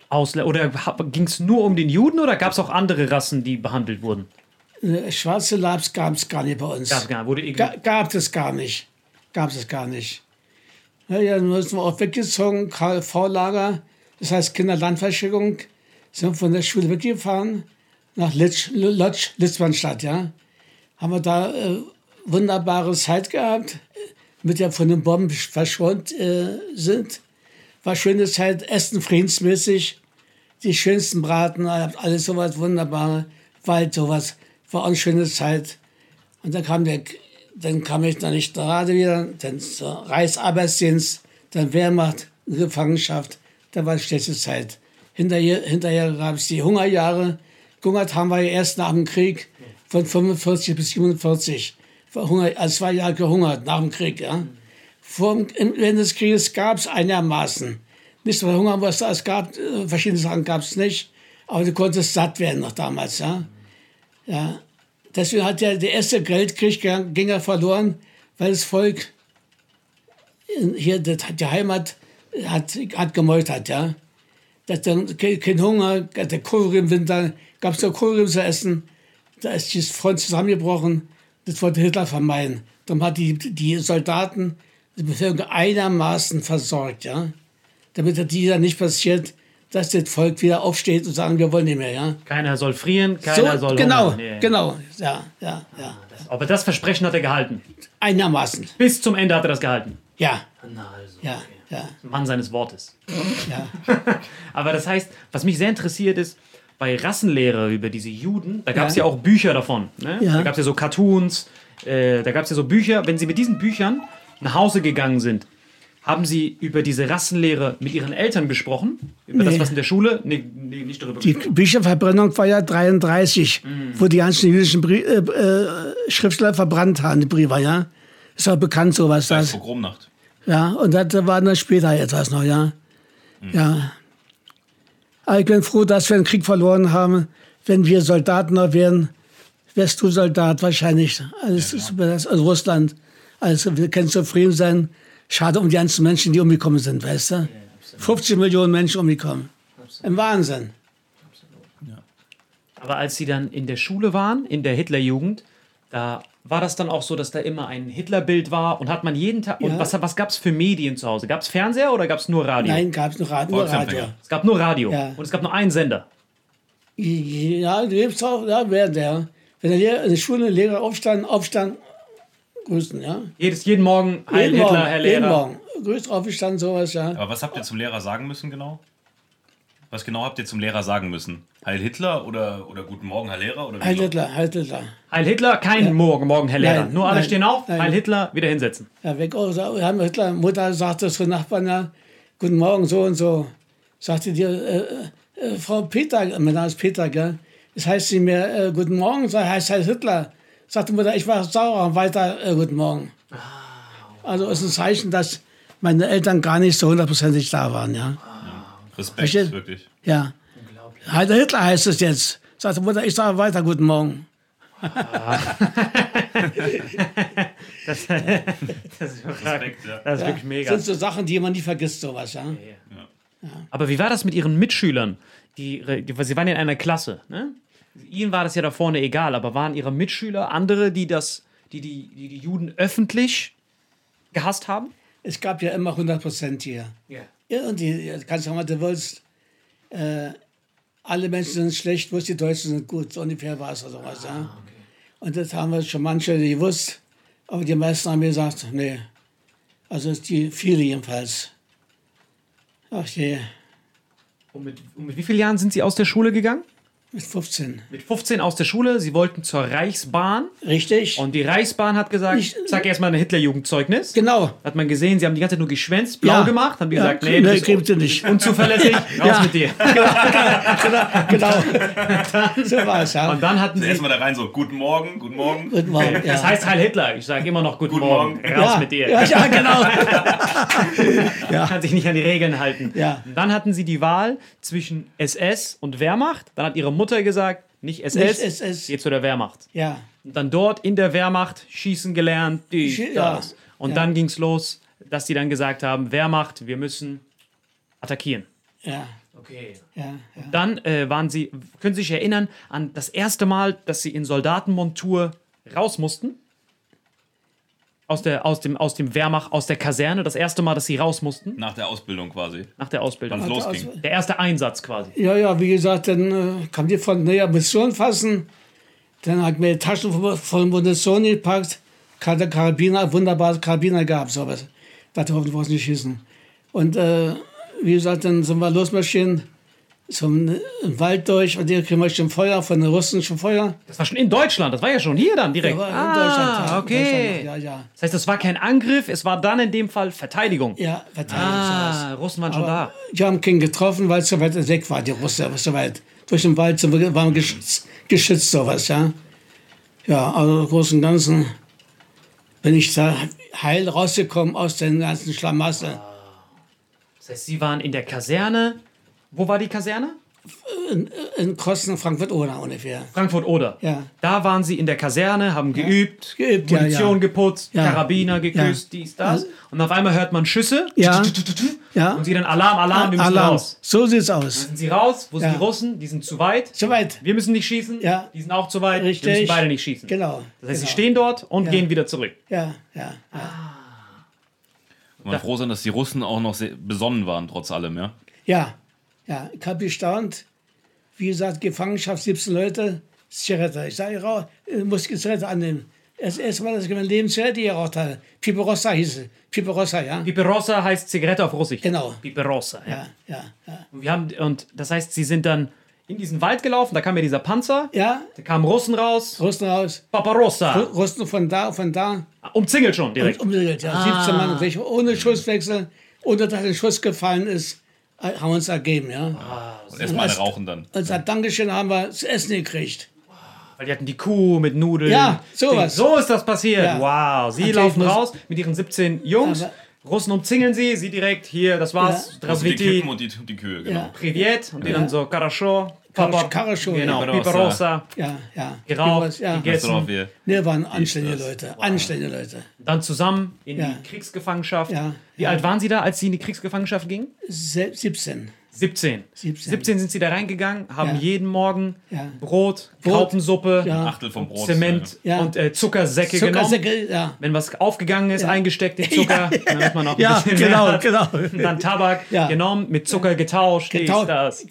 Ausländer? Oder ging es nur um den Juden oder gab es auch andere Rassen, die behandelt wurden? Äh, Schwarze Labs gab es gar nicht bei uns. Gab, gar- wurde Ga gab es gar nicht. Gab es gar nicht. Ja, ja, nun sind wir auch weggezogen, KV-Lager, das heißt Kinderlandverschickung, sind von der Schule weggefahren nach Litsch, Lodz, Litzmannstadt, ja. Haben wir da äh, wunderbare Zeit gehabt, mit der von den Bomben verschont äh, sind. War schöne Zeit, Essen friedensmäßig, die schönsten Braten, alles sowas wunderbare, Wald, sowas. War auch eine schöne Zeit. Und dann kam der, dann kam ich dann nicht gerade wieder, dann zur Reichsarbeitsdienst, dann Wehrmacht, Gefangenschaft. Da war die schlechte Zeit. Hinterher, hinterher gab es die Hungerjahre. Gehungert haben wir erst nach dem Krieg von 45 bis 47. War Hunger, also zwei Jahre gehungert nach dem Krieg. Ja. Vor dem Ende des Krieges gab es einigermaßen. Nicht Hunger, was es gab, äh, verschiedene Sachen gab es nicht. Aber du konntest satt werden noch damals. Ja. Ja, deswegen hat der, der erste Weltkrieg ging er verloren, weil das Volk hier die Heimat hat, hat gemeutert, ja. Das dann kein Hunger, der Kohl im Winter, gab es nur Kohl zu essen. Da ist die Front zusammengebrochen. Das wollte Hitler vermeiden. Darum hat die, die Soldaten die Bevölkerung einigermaßen versorgt, ja. Damit das dieser nicht passiert, dass das Volk wieder aufsteht und sagen, wir wollen nicht mehr, ja. Keiner soll frieren, keiner So, soll genau, ja. genau, ja, ja, ja. Aber das Versprechen hat er gehalten. Einigermaßen, Bis zum Ende hat er das gehalten. ja, Na also. ja, ja, Mann seines Wortes. ja. [laughs] Aber das heißt, was mich sehr interessiert ist, bei Rassenlehre über diese Juden, da gab es ja. Ja. auch Bücher davon. Ne? Ja. Da gab es ja so Cartoons, äh, da gab es ja so Bücher. Wenn Sie mit diesen Büchern nach Hause gegangen sind, haben Sie über diese Rassenlehre mit Ihren Eltern gesprochen? Über das, Nee. was in der Schule? Nee, nee nicht darüber Die. Bücherverbrennung war ja 33, wo die ganzen jüdischen Brie äh, äh, Schriftsteller verbrannt haben, die Briefe, ja. Ist auch bekannt, sowas. Das. Pogromnacht. Ja, und das war dann später etwas noch, ja. Ja. Aber ich bin froh, dass wir den Krieg verloren haben. Wenn wir Soldaten noch wären, wärst du Soldat wahrscheinlich. Alles ist über das, also Russland. Also wir können zufrieden sein. Schade um die ganzen Menschen, die umgekommen sind, weißt du? 50 Millionen Menschen umgekommen. Im Wahnsinn. Aber als Sie dann in der Schule waren, in der Hitlerjugend, da war das dann auch so, dass da immer ein Hitlerbild war und hat man jeden Tag. Und Ja. was, was gab es für Medien zu Hause? Gab es Fernseher oder gab es nur Radio? Nein, gab es nur Radio. Nur Radio. Es gab nur Radio. Ja. Und es gab nur einen Sender. Ja, du lebst auch, ja, während der. Wenn der Lehrer, in der Schule ein Lehrer aufstand, aufstand, grüßen, ja. Jedes, jeden Morgen Heil jeden Hitler, Morgen, Herr jeden Lehrer. Morgen. Grüßt aufgestanden, sowas, ja. Aber was habt ihr zum Lehrer sagen müssen genau? Was genau habt ihr zum Lehrer sagen müssen? Heil Hitler oder, oder Guten Morgen, Herr Lehrer? Oder Heil Hitler, Heil Hitler. Heil Hitler, kein Morgen, morgen, Herr Lehrer. Nein, Nur alle nein, stehen auf, nein. Heil Hitler, wieder hinsetzen. Ja, weg Wir haben Hitler, Mutter sagte zu Nachbarn, ja, guten Morgen, so und so. Sagte die, äh, äh, Frau Peter, mein Name ist Peter, gell? Das heißt sie mir, äh, guten Morgen, sag, heißt Heil Hitler. Sagte Mutter, ich war sauer, weiter, äh, guten Morgen. Also ist ein Zeichen, dass meine Eltern gar nicht so hundertprozentig da waren, ja. Respekt, Versteht? wirklich. Ja. Heil Hitler heißt es jetzt. Sagte Mutter, ich sage weiter, guten Morgen. [laughs] Das ist, Respekt, ja. das ist wirklich Das mega. sind so Sachen, die man nie vergisst, sowas, ja. Aber wie war das mit Ihren Mitschülern? Die, die, Sie waren ja in einer Klasse. Ne? Ihnen war das ja da vorne egal, aber waren Ihre Mitschüler andere, die das, die, die, die, die Juden öffentlich gehasst haben? Es gab ja immer 100 Prozent hier. Ja. Ja, und die, ja, kannst du mal, du willst, äh, alle Menschen sind schlecht, bloß die Deutschen sind gut. So ungefähr war es oder sowas, ja. Und das haben wir schon manche gewusst, aber die meisten haben gesagt, nee. Also die viele jedenfalls. Ach je, Und mit, und mit wie vielen Jahren sind Sie aus der Schule gegangen? Mit 15. Mit 15 aus der Schule. Sie wollten zur Reichsbahn. Richtig? Und die Reichsbahn hat gesagt, Ich- sag erstmal ein Hitlerjugendzeugnis. genau. Hat man gesehen, sie haben die ganze Zeit nur geschwänzt, blau Ja. gemacht, haben die Ja, gesagt, nee, nee, gibt es nicht. unzuverlässig, [laughs] raus Ja. mit dir. [laughs] genau. [laughs] so war es, ja. Und dann hatten sie, Erstmal da rein so, guten Morgen, guten Morgen. Guten Morgen, ja. das heißt Heil Hitler, ich sage immer noch Guten, Guten Morgen, Morgen. raus ja, mit dir. Ja, ja, genau. Kann sich nicht an die Regeln halten. Ja. Und dann hatten sie die Wahl zwischen SS und Wehrmacht. Dann hat ihre Mutter gesagt, nicht SS, Nicht SS. geht zu der Wehrmacht. ja. Und dann dort in der Wehrmacht schießen gelernt, die, ja. das. Und Ja. dann ging es los, dass die dann gesagt haben, Wehrmacht, wir müssen attackieren. Ja, Okay. ja, ja. Dann äh, waren Sie, können Sie sich erinnern an das erste Mal, dass Sie in Soldatenmontur raus mussten? Aus, der, aus, dem, aus dem Wehrmacht, aus der Kaserne, das erste Mal, dass Sie raus mussten, Nach der Ausbildung quasi. nach der Ausbildung. Wann es Also, losging. Der erste Einsatz quasi. Ja, ja, wie gesagt, dann äh, kam die von der Mission fassen. Dann hat mir Taschen voll- voll Munition gepackt. Hatte Karabiner, wunderbare Karabiner gehabt, sowas. Das hoffentlich was nicht schießen. Und äh, wie gesagt, dann sind wir losmarschieren zum Wald durch und hier kriegen wir schon Feuer von den Russen schon Feuer. Das war schon in Deutschland, das war ja schon hier dann direkt. Ja, ah, Deutschland, ja, in okay. Deutschland, ja, ja. Das heißt, das war kein Angriff, es war dann in dem Fall Verteidigung. Ja, Verteidigung. Ah. Russen waren schon da. Die haben keinen getroffen, weil es so weit weg war, die Russen, so weit. Durch den Wald waren geschützt, geschützt, sowas, ja. Ja, also im Großen und Ganzen bin ich da heil rausgekommen aus den ganzen Schlamassel. Das heißt, Sie waren in der Kaserne. Wo war die Kaserne? In Kosten, Frankfurt-Oder ungefähr. Frankfurt-Oder. Ja. Da waren Sie in der Kaserne, haben geübt, Geübt, ja, Munition ja. geputzt, Ja. Karabiner geküsst, Ja. dies, das. Ja. Und auf einmal hört man Schüsse. Ja. Ja. Und Sie dann Alarm, Alarm, wir müssen Alarm. raus. So sieht's aus. Sind Sie raus? Wo sind Ja. die Russen? Die sind zu weit. Soweit. Wir müssen nicht schießen. Ja. Die sind auch zu weit. Wir Richtig. müssen beide nicht schießen. Genau. Das heißt, genau. Sie stehen dort und Ja. gehen wieder zurück. Ja, ja, ja. Und man froh sein, dass die Russen auch noch sehr besonnen waren, trotz allem, ja? Ja, ja. Ich habe gestaunt. Wie gesagt, Gefangenschaft, 17 Leute, Zigarette. Ich sage, ich rauch- ich muss die Zigarette annehmen. Das erste Mal, dass ich mein Leben Zigarette geraucht habe. Piperossa hieß es. Piperossa, ja. Piperossa heißt Zigarette auf Russisch. Genau. Piperossa, ja. Ja, ja, ja. Und, wir haben, und das heißt, Sie sind dann in diesen Wald gelaufen, da kam ja dieser Panzer, Ja, da kamen Russen raus. Russen raus. Paparossa. Russen von da, von da. Umzingelt schon direkt. Und umgedreht, ja. 17 Mann, ohne Schusswechsel, ohne dass ein Schuss gefallen ist, äh, haben wir uns ergeben, ja. Und erstmal eine rauchen dann. Und als Dankeschön haben wir das Essen gekriegt. Weil die hatten die Kuh mit Nudeln. Ja, sowas. So ist das passiert. Ja. Wow. Sie Natürlich laufen raus mit ihren 17 Jungs. Aber- Russen umzingeln sie, sie direkt hier, das war's. Ja. Also die Kippen und die, die Kühe, genau. Ja. Privet und die dann so Karascho, Karascho, genau, ja. Piperossa, Ja, ja. geraucht, ja. gegessen. Drauf hier. Ne, waren anständige? Leute. Anständige Leute. Dann zusammen in Ja. die Kriegsgefangenschaft. Ja, Wie ja. alt waren Sie da, als Sie in die Kriegsgefangenschaft gingen? Se 17. 17. 17. 17 sind Sie da reingegangen, haben Ja. jeden Morgen Ja. Brot, Brot, Graupensuppe, ja. Achtel vom Brot. Zement Ja. und äh, Zuckersäcke genommen. Zuckersäcke, ja. Wenn was aufgegangen ist, eingesteckt in [laughs] Zucker, damit man noch ein Ja, bisschen genau, mehr hat. genau. [laughs] Dann Tabak Ja. genommen, mit Zucker getauscht, Getau- das.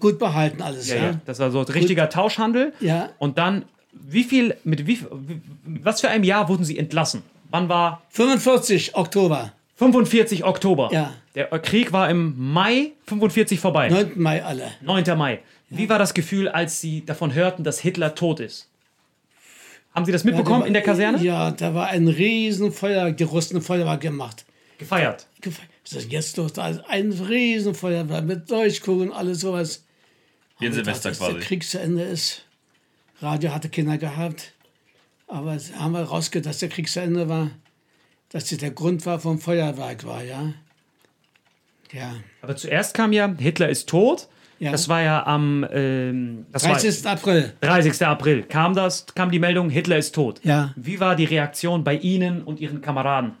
Gut behalten alles, Ja, ja. ja. Das war so ein richtiger Tauschhandel. Ja. Und dann, wie viel, mit wie, wie- was für einem Jahr wurden Sie entlassen? Wann war 45 Oktober, 45 Oktober? Ja. Der Krieg war im Mai 45 vorbei. 9. Mai alle. 9. Mai. Wie war das Gefühl, als Sie davon hörten, dass Hitler tot ist? Haben Sie das mitbekommen Ja, in der Kaserne? Ja, da war ein Riesenfeuer, die Russen Feuerwehr gemacht. Gefeiert. Gef- Was ist denn jetzt los? Da ist ein Riesenfeuerwehr mit Leuchtkugeln, alles sowas. Wie ein Ich dachte, Silvester dass der quasi. Krieg zu Ende ist. Radio hatte Kinder gehabt. Aber es haben wir rausgehört, dass der Krieg zu Ende war. Dass das der Grund war vom Feuerwerk war, ja. Ja. Aber zuerst kam ja, Hitler ist tot. Ja. Das war ja am ähm, das war 30. April. 30. April. Kam das, kam die Meldung, Hitler ist tot. Ja. Wie war die Reaktion bei Ihnen und Ihren Kameraden?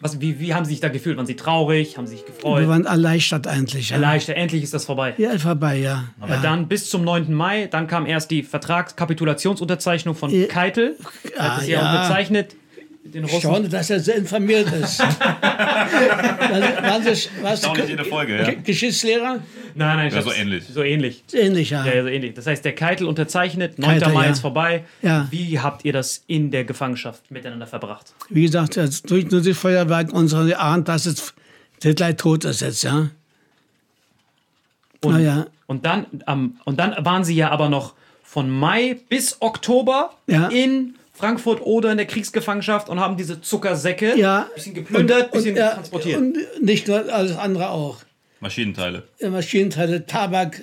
Was, wie, wie haben Sie sich da gefühlt? Waren Sie traurig? Haben Sie sich Wir gefreut? waren erleichtert eigentlich. Ja, Erleichtert, endlich ist das vorbei. ja vorbei, ja. Aber ja. dann bis zum 9. Mai, dann kam erst die Vertragskapitulationsunterzeichnung von. Keitel. Er hat Ah, es ja, ja. unterzeichnet. Den Russen. Schade, dass er so informiert ist. [laughs] waren Sie, waren Sie, warst du nicht jede Folge, ja. Ge- Geschichtslehrer? Nein, nein, ich Ja, so ähnlich. So ähnlich. Ähnlich, ja. Ja, so ähnlich. Das heißt, der Keitel unterzeichnet, 9. Keitel, Mai ja. ist vorbei. Ja. Wie habt ihr das in der Gefangenschaft miteinander verbracht? Wie gesagt, jetzt durch nur das Feuerwerk unsere Ahnt, dass es Hitler tot ist jetzt, ja. Und, Naja. und, dann, ähm, und dann waren sie ja aber noch von Mai bis Oktober Ja. in Frankfurt oder in der Kriegsgefangenschaft und haben diese Zuckersäcke Ja. bisschen geplündert, bisschen ja, transportiert. Und nicht nur alles andere auch. Maschinenteile. Maschinenteile, Tabak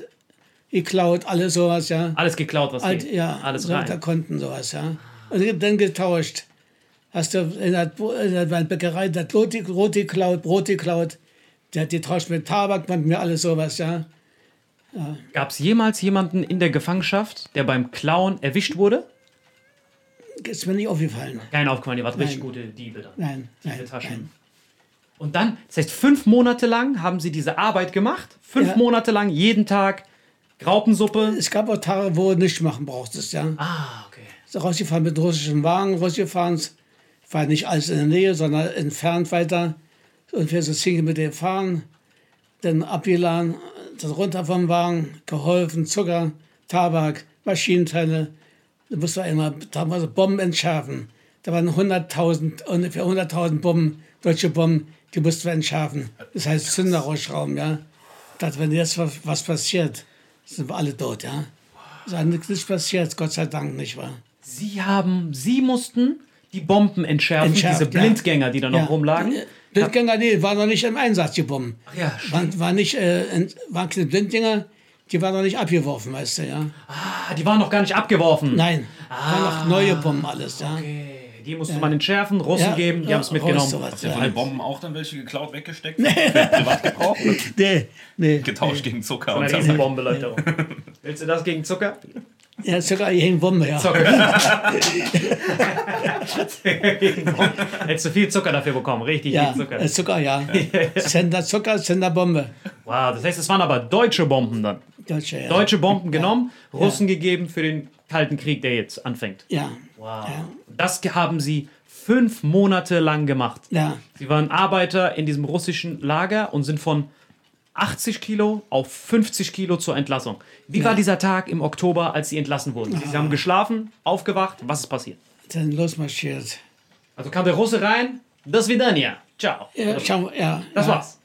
geklaut, alles sowas, ja. Alles geklaut, was Alt, ging. ja, Alles so, Da rein. konnten sowas, ja. Und dann getauscht. Hast du in der, in der Bäckerei der Brot geklaut, Brot geklaut. Der hat die tauscht mit Tabak, mit mir alles sowas, ja. Gab es jemals jemanden in der Gefangenschaft, der beim Klauen erwischt wurde? Ist mir nicht aufgefallen. Kein aufgefallen, ihr wart richtig gute Diebe dann. Nein, Tiefe nein, Taschen. nein. Und dann, das heißt, fünf Monate lang haben sie diese Arbeit gemacht. Fünf Ja. Monate lang, jeden Tag Graupensuppe. Es gab auch Tage, wo du nichts machen brauchtest, ja. Ah, okay. So rausgefahren mit russischen Wagen, rausgefahren. War nicht alles in der Nähe, sondern entfernt weiter. Und wir sind Single mit dem fahren. Dann abgeladen, dann runter vom Wagen, geholfen, Zucker, Tabak, Maschinenteile. Da musste man immer damals Bomben entschärfen. Da waren 100.000, ungefähr 100.000 Bomben, deutsche Bomben, die mussten wir entschärfen. Das heißt Zünder rausschrauben, ja. Dass wenn jetzt was, passiert, sind wir alle tot, ja. Es ist nichts passiert, Gott sei Dank nicht wahr. Sie haben, sie mussten die Bomben entschärfen, Entschärft, diese ja. Blindgänger, die da noch rumlagen. Blindgänger, nee, war noch nicht im Einsatz, die Bomben. Ach ja, stimmt. War, war nicht, äh, waren keine Blindgänger, die waren noch nicht abgeworfen, weißt du, ja. Ah, die waren noch gar nicht abgeworfen. Nein, waren noch neue Bomben alles, ja. Okay, die musste man entschärfen, Russen Ja, geben, die ja, haben es mitgenommen. sowas, Habt ihr ja. von den Bomben auch dann welche geklaut, weggesteckt? Nee. Privatgebrauch? [laughs] Nee, nee. Getauscht gegen Zucker Eine und Tabak. Riesenbombe, Leute. Willst du das gegen Zucker? Ja, sogar hier Bombe, ja. [laughs] [laughs] Hättest du viel Zucker dafür bekommen, richtig Ja, viel Zucker. äh, Zucker, ja. Sender Zucker, Sender Bombe. Wow, das heißt, es waren aber deutsche Bomben dann. Deutsche, ja. Deutsche Bomben genommen, Russen gegeben für den Kalten Krieg, der jetzt anfängt. Ja, Wow. Das haben sie fünf Monate lang gemacht. ja. Sie waren Arbeiter in diesem russischen Lager und sind von 80 Kilo auf 50 Kilo zur Entlassung. Wie war dieser Tag im Oktober, als sie entlassen wurden? Sie haben geschlafen, aufgewacht, was ist passiert? Dann losmarschiert. Also kam der Russe rein, das Vidania, ciao. Ja, schau, ja. Das ja. war's.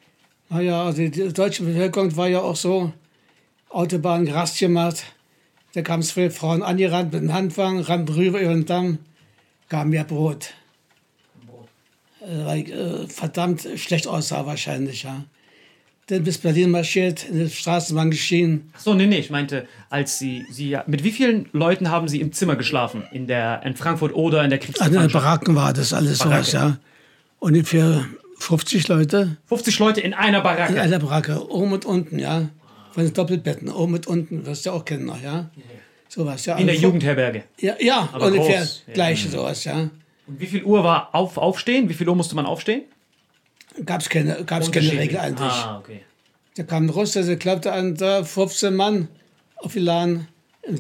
Naja, also die deutsche Bevölkerung war ja auch so, Autobahn Gras gemacht. Da kamen zwei Frauen angerannt mit dem Handwagen, rannten rüber über den Damm, gaben mir Brot. Äh, Weil äh, verdammt schlecht aussah wahrscheinlich, ja. Dann bis Berlin marschiert, in der Straßenbahn geschienen. Ach so, nee, nee, ich meinte, als sie, sie, mit wie vielen Leuten haben sie im Zimmer geschlafen? In der, in Frankfurt oder in der Also in den Kriegsgefangenschaft? Baracken war das alles sowas, ja. Ungefähr 50 Leute 50 Leute in einer in Baracke. einer Baracke, oben und unten, ja. Von den Doppelbetten, oben und unten, wirst du ja auch kennen noch, ja. Sowas, ja. In der Also, Jugendherberge. Ja, ja Aber ungefähr groß, ja. gleiche sowas, ja. Und wie viel Uhr war auf, aufstehen? Wie viel Uhr musste man aufstehen? Gab es keine, gab's keine Regel eigentlich. Ah, okay. Da kam ein Russe, der klappte an, da 15 Mann auf die Laden,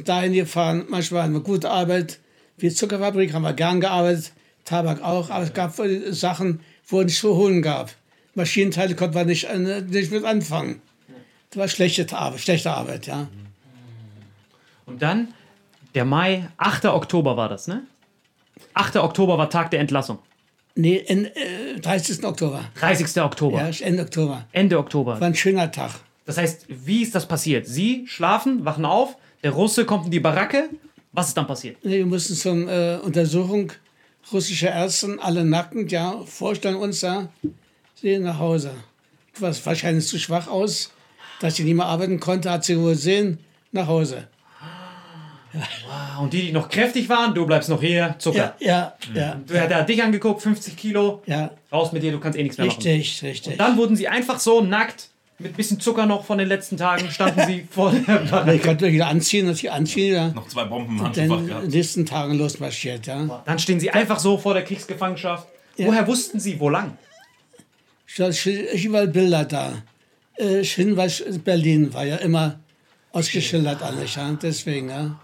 dahin gefahren. Manchmal hatten wir gute Arbeit. Wie Zuckerfabrik haben wir gern gearbeitet, Tabak auch, aber es gab Sachen, wo es nicht zu holen gab. Maschinenteile konnte man nicht, äh, nicht mit anfangen. Das war schlechte Arbeit, schlechte Arbeit, ja. Und dann, der Mai, 8. Oktober war das, ne? 8. Oktober war Tag der Entlassung. Nee, in, äh, 30. Oktober. 30. Oktober. Ja, Ende Oktober. Ende Oktober. War ein schöner Tag. Das heißt, wie ist das passiert? Sie schlafen, wachen auf, der Russe kommt in die Baracke. Was ist dann passiert? Nee, Wir mussten zur äh, Untersuchung russischer Ärzte, alle nackend, ja, vorstellen uns da, sie nach Hause. Du warst wahrscheinlich zu schwach aus, dass sie nicht mehr arbeiten konnte, hat sie wohl sehen, nach Hause. Ah, Und die, die noch kräftig waren, du bleibst noch hier, Zucker. Ja, ja, ja, Du, der hat dich angeguckt, 50 Kilo, ja, raus mit dir, du kannst eh nichts mehr machen. richtig, richtig. Dann wurden sie einfach so nackt, mit bisschen Zucker noch von den letzten Tagen, standen sie [laughs] vor der Ich Baracke. konnte wieder anziehen und die anziehen, ja. Noch zwei Bomben im Dann in den gehabt. nächsten Tagen losmarschiert, ja. Dann stehen sie einfach so vor der Kriegsgefangenschaft. Woher wussten sie, wo lang? Stand überall Bilder da. Äh, Hinweis Berlin war ja immer ausgeschildert alles, ja. Deswegen, ja.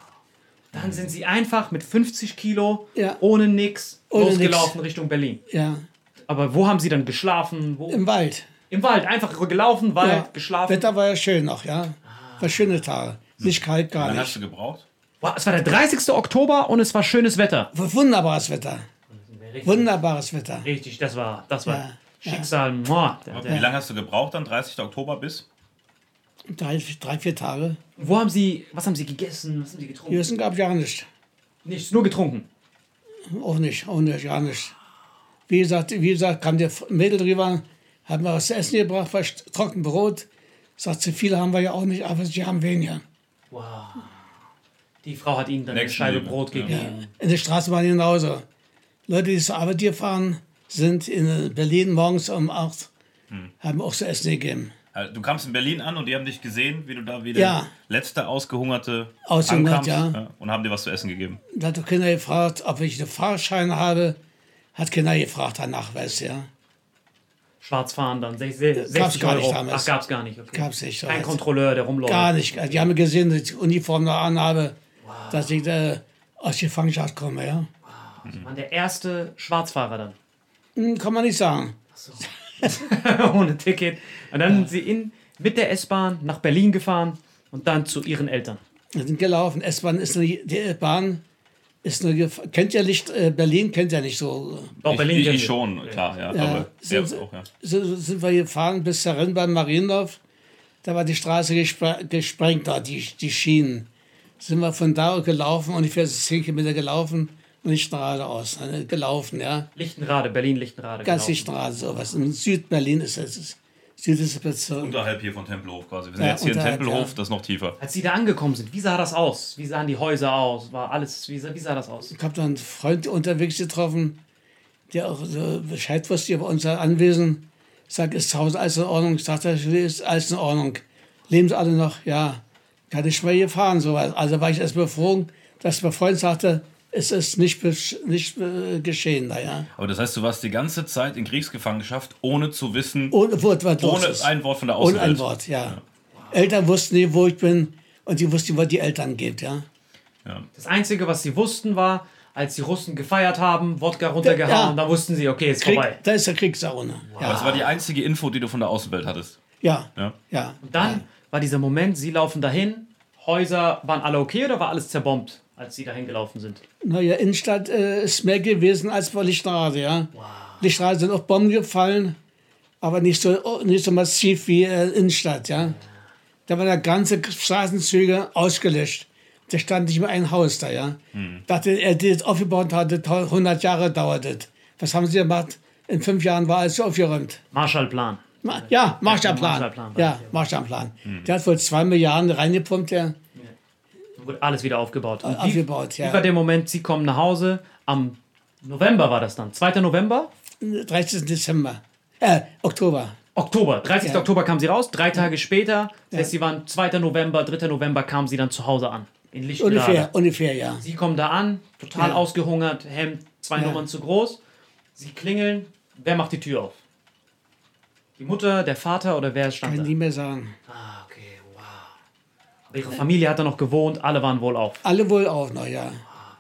Dann sind sie einfach mit 50 Kilo, Ja. ohne nix, Ohne losgelaufen Richtung Berlin. Ja, Aber wo haben sie dann geschlafen? Wo? Im, im Wald. Wald, einfach gelaufen, Wald, Ja. geschlafen. Wetter war ja schön noch, ja. War schöne Tage. Nicht kalt, gar Dann hast nicht. du gebraucht? Wow, es war der 30. Oktober und es war schönes Wetter. Wunderbares Wetter. Wunderbares Wetter. Richtig, das war, das war ja. Schicksal. Muah. Der- Wie lange hast du gebraucht dann? 30. Oktober bis? Drei, drei vier Tage. Wo haben sie, was haben sie gegessen? Was haben sie getrunken? Hier gab ja nicht. Nichts, nur getrunken. Auch nicht, auch nicht, gar nicht. Wie gesagt, wie gesagt, kam der Mädel drüber, hat mir was zu essen gebracht, was Trockenbrot. Sagt sie, viele haben wir ja auch nicht, aber sie haben weniger. Wow. Die Frau hat ihnen dann eine Nächstenliebe, Scheibe Brot ja. gegeben. In der Straßenbahn genauso. Leute, die zur Arbeit gefahren sind, in Berlin morgens um 8, haben auch zu essen gegeben. Also, Du kamst in Berlin an und die haben dich gesehen, wie du da wie der Ja. letzte ausgehungerte Ausgehungert, ankamst, ja. und haben dir was zu essen gegeben. Da hat der Kinder gefragt, ob ich einen Fahrschein habe. Hat Kinder gefragt danach, weißt du, ja. schwarz fahren dann? Sech- se- 60 Gab's gar Euro. nicht damals. Ach, gab's gar nicht. Okay. Gab's nicht. Kein Also, Kontrolleur, der rumläuft. Gar nicht. Die haben gesehen, dass ich die Uniform noch anhabe, dass ich äh, aus der Gefangenschaft komme. Ja? Sie waren der erste Schwarzfahrer dann. Hm, kann man nicht sagen. [laughs] Ohne Ticket. Und dann sind sie in, mit der S-Bahn nach Berlin gefahren und dann zu ihren Eltern. Wir sind gelaufen. S-Bahn ist nur, die Bahn ist nur, gef- kennt ja nicht, äh, Berlin kennt ja nicht so. Doch, ich, Berlin ich, ich schon, klar, ja. Ja, aber sind- auch, ja. So so sind wir gefahren bis zur Rennbahn Mariendorf. Da war die Straße gespre gesprengt, da die, die Schienen. Sind wir von da gelaufen, ungefähr 10 Kilometer gelaufen und nicht geradeaus. ne, Gelaufen, ja. Lichtenrade, Berlin-Lichtenrade. Ganz nicht gerade sowas. In Südberlin ist es. Südliche Bezirk. Unterhalb hier von Tempelhof quasi. Wir sind Ja, jetzt hier in Tempelhof, ja. das ist noch tiefer. Als sie da angekommen sind, wie sah das aus? Wie sahen die Häuser aus? War alles, wie sah, wie sah das aus? Ich habe da einen Freund unterwegs getroffen, der auch so Bescheid wusste über unser Anwesen. Ich sage, ist zu Hause alles in Ordnung? Ich sagte, ist alles in Ordnung. Leben sie alle noch? Ja. Kann ich mal hier fahren? So. Also war ich erst befroren, dass mein Freund sagte, es ist nicht, nicht äh, geschehen da, ja. Aber das heißt, du warst die ganze Zeit in Kriegsgefangenschaft, ohne zu wissen, Ohne Wort, was ohne ist. ein Wort von der Ohne Außenwelt. ein Wort, ja. Eltern wussten nicht, wo ich bin und die wussten, wo die Eltern geht, ja. Das Einzige, was sie wussten, war, als die Russen gefeiert haben, Wodka runtergehauen, Ja. da wussten sie, okay, ist Krieg, vorbei. da ist der Kriegszone. Aber Ja. das war die einzige Info, die du von der Außenwelt hattest. ja, Ja. ja. Und dann war dieser Moment, sie laufen dahin, Häuser waren alle okay oder war alles zerbombt, als sie dahin gelaufen sind? Naja, Innenstadt äh, ist mehr gewesen als bei Lichtenrade, ja. Lichtenrade sind auch Bomben gefallen, aber nicht so, nicht so massiv wie äh, Innenstadt, ja. Da waren ja ganze Straßenzüge ausgelöscht. Da stand nicht mehr ein Haus da, ja. Dachte, er die das aufgebaut hatte, 100 Jahre dauert das. Was haben sie gemacht? In fünf Jahren war alles aufgeräumt. Marshallplan. Ma ja, Marshallplan. Marshallplan. Ja, Marshallplan. Der hat wohl zwei Milliarden reingepumpt, der Wurde alles wieder aufgebaut. Und wie, aufgebaut, wie war ja. der Moment, sie kommen nach Hause, am November war das dann, 2. November? 13. Dezember. Äh, Oktober. Oktober, 30. Ja. Oktober kamen sie raus, drei Tage später, das heißt, sie waren 2. November, 3. November kamen sie dann zu Hause an. In Lichtenrade. Ungefähr, ungefähr, ja. Sie kommen da an, total Ja. ausgehungert, Hemd zwei Ja. Nummern zu groß. Sie klingeln, wer macht die Tür auf? Die Mutter, der Vater oder wer stand Kann da? ich nie mehr sagen. Ah, ihre Familie hat da noch gewohnt, alle waren wohl auf. Alle wohl auch noch, ja.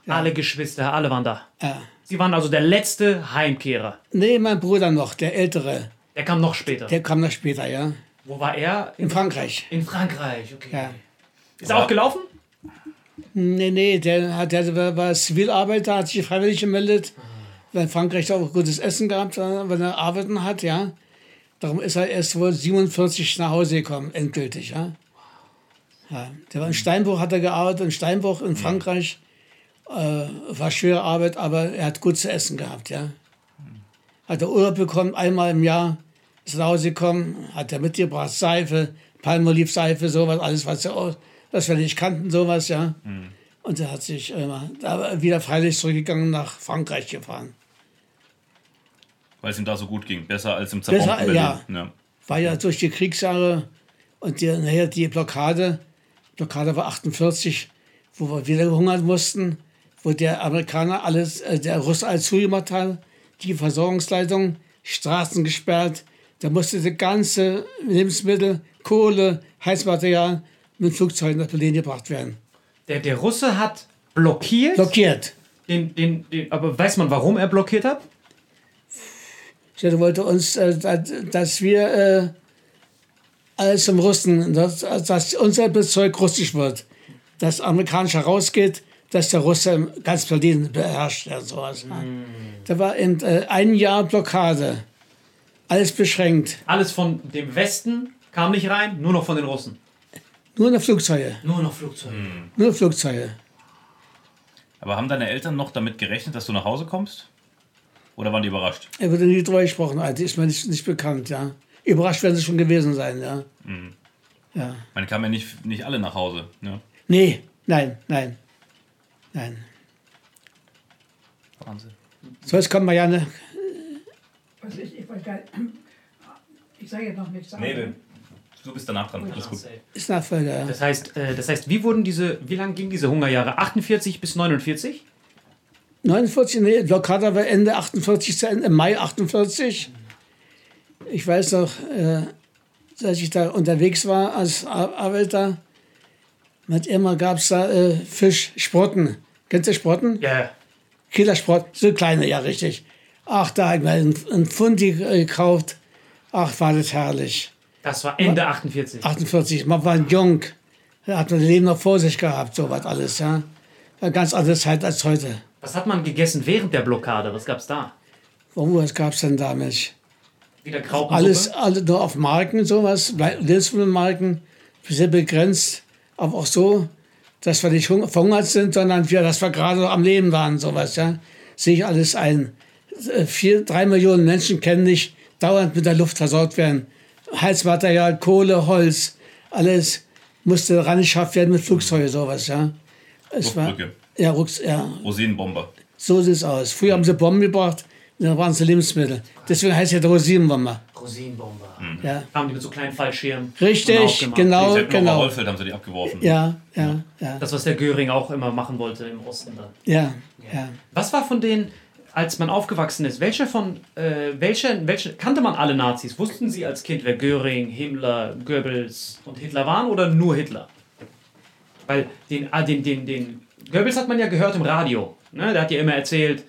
Alle Geschwister, alle waren da. ja. Sie waren also der letzte Heimkehrer. Nee, mein Bruder noch, der Ältere. Der kam noch später. Der kam noch später, ja. Wo war er? In Frankreich. In Frankreich, okay. Ja. Ist er auch gelaufen? Nee, nee, der, hat, der war, Zivilarbeiter, hat sich freiwillig gemeldet, weil in Frankreich auch gutes Essen gehabt, wenn er arbeiten hat, ja. Darum ist er erst wohl 47 nach Hause gekommen, endgültig, ja. Ja. Der war in Steinbruch, hat er gearbeitet, in Steinbruch in Frankreich. Äh, war schwere Arbeit, aber er hat gut zu essen gehabt, ja. Hat er Urlaub bekommen, einmal im Jahr, ist nach Hause gekommen, hat er mitgebracht, Seife, Palmolivseife, sowas, alles, was, er, was wir nicht kannten, sowas, ja. Und er hat sich äh, da wieder freilich zurückgegangen nach Frankreich gefahren. Weil es ihm da so gut ging. Besser als im Besser, zerbombten ja. Berlin. Ja. War ja durch die Kriegsjahre und die, nachher die Blockade, Blockade war 48, wo wir wieder gehungert mussten, wo der Amerikaner alles, äh, der Russe alles zugemacht hat, die Versorgungsleitung, Straßen gesperrt, da musste die ganze Lebensmittel, Kohle, Heizmaterial mit Flugzeugen nach Berlin gebracht werden. Der, der Russe hat blockiert. Blockiert. den, den, den, aber weiß man, warum er blockiert hat? Er wollte uns, äh, dass, dass wir alles zum Russen, dass, dass unser Bezirk russisch wird. Dass amerikanisch herausgeht, dass der Russe ganz Berlin beherrscht. Ja, sowas. Da war in, äh, ein Jahr Blockade. Alles beschränkt. Alles von dem Westen kam nicht rein, nur noch von den Russen. Nur noch Flugzeuge. Nur noch Flugzeuge. Nur Flugzeuge. Aber haben deine Eltern noch damit gerechnet, dass du nach Hause kommst? Oder waren die überrascht? Er wurde nie drüber gesprochen, also ist mir nicht, nicht bekannt, ja. Überrascht werden sie schon gewesen sein, ja. Ja. Man kamen ja nicht, nicht alle nach Hause. Ja. Nee, nein, nein. Nein. Wahnsinn. So, jetzt kommt Marianne. Also ich, ich, gar nicht, [clears throat] ich sage jetzt noch nichts. Nee, nee. Du bist danach dran. Alles gut. Ist Nachfolger. ja. Das heißt, äh, das heißt, wie wurden diese, wie lang gingen diese Hungerjahre? 48 bis 49? 49, nee, Blockade war Ende 48 zu Ende, Mai 48. Ich weiß noch, äh, als ich da unterwegs war als Ar- Arbeiter, mit immer gab es da äh, Fischsprotten. Kennst du Sprotten? Ja. Killersport, so kleine, ja, richtig. Ach, da habe ich mal einen, Pfund ge- gekauft. Ach, war das herrlich. Das war Ende 48. 48, man war jung. Da hat man das Leben noch vor sich gehabt, so was alles, ja. War ganz andere Zeit als heute. Was hat man gegessen während der Blockade? Was gab's da? Oh, was gab es denn da, Mensch? Wieder Graupensuppe? Alles, alle nur auf Marken, sowas, Lebensmittelmarken, sehr begrenzt, aber auch so, dass wir nicht hung- verhungert sind, sondern wir, dass wir gerade noch am Leben waren, sowas, ja. Sehe ich alles ein. Äh, Vier, drei Millionen Menschen können nicht dauernd mit der Luft versorgt werden. Heizmaterial, Kohle, Holz, alles musste rangeschafft werden mit Flugzeugen, sowas, ja. Es war, ja, Rucks, ja, Rosinenbomber. so sieht es aus. Früher haben sie Bomben gebracht, dann waren es Lebensmittel. Deswegen heißt es ja Rosinenbomber. Rosinenbomber. Ja. Kamen die mit so kleinen Fallschirmen. Richtig, genau, Die genau. Rolfeld haben sie die abgeworfen. Ja, ja, ja, Das, was der Göring auch immer machen wollte im Osten dann. ja, ja. Was war von denen, als man aufgewachsen ist, welche von, äh, welche, welche, kannte man alle Nazis? Wussten Sie als Kind, wer Göring, Himmler, Goebbels und Hitler waren oder nur Hitler? Weil den, ah, den, den, den Goebbels hat man ja gehört im Radio. Ne? Der hat ja immer erzählt,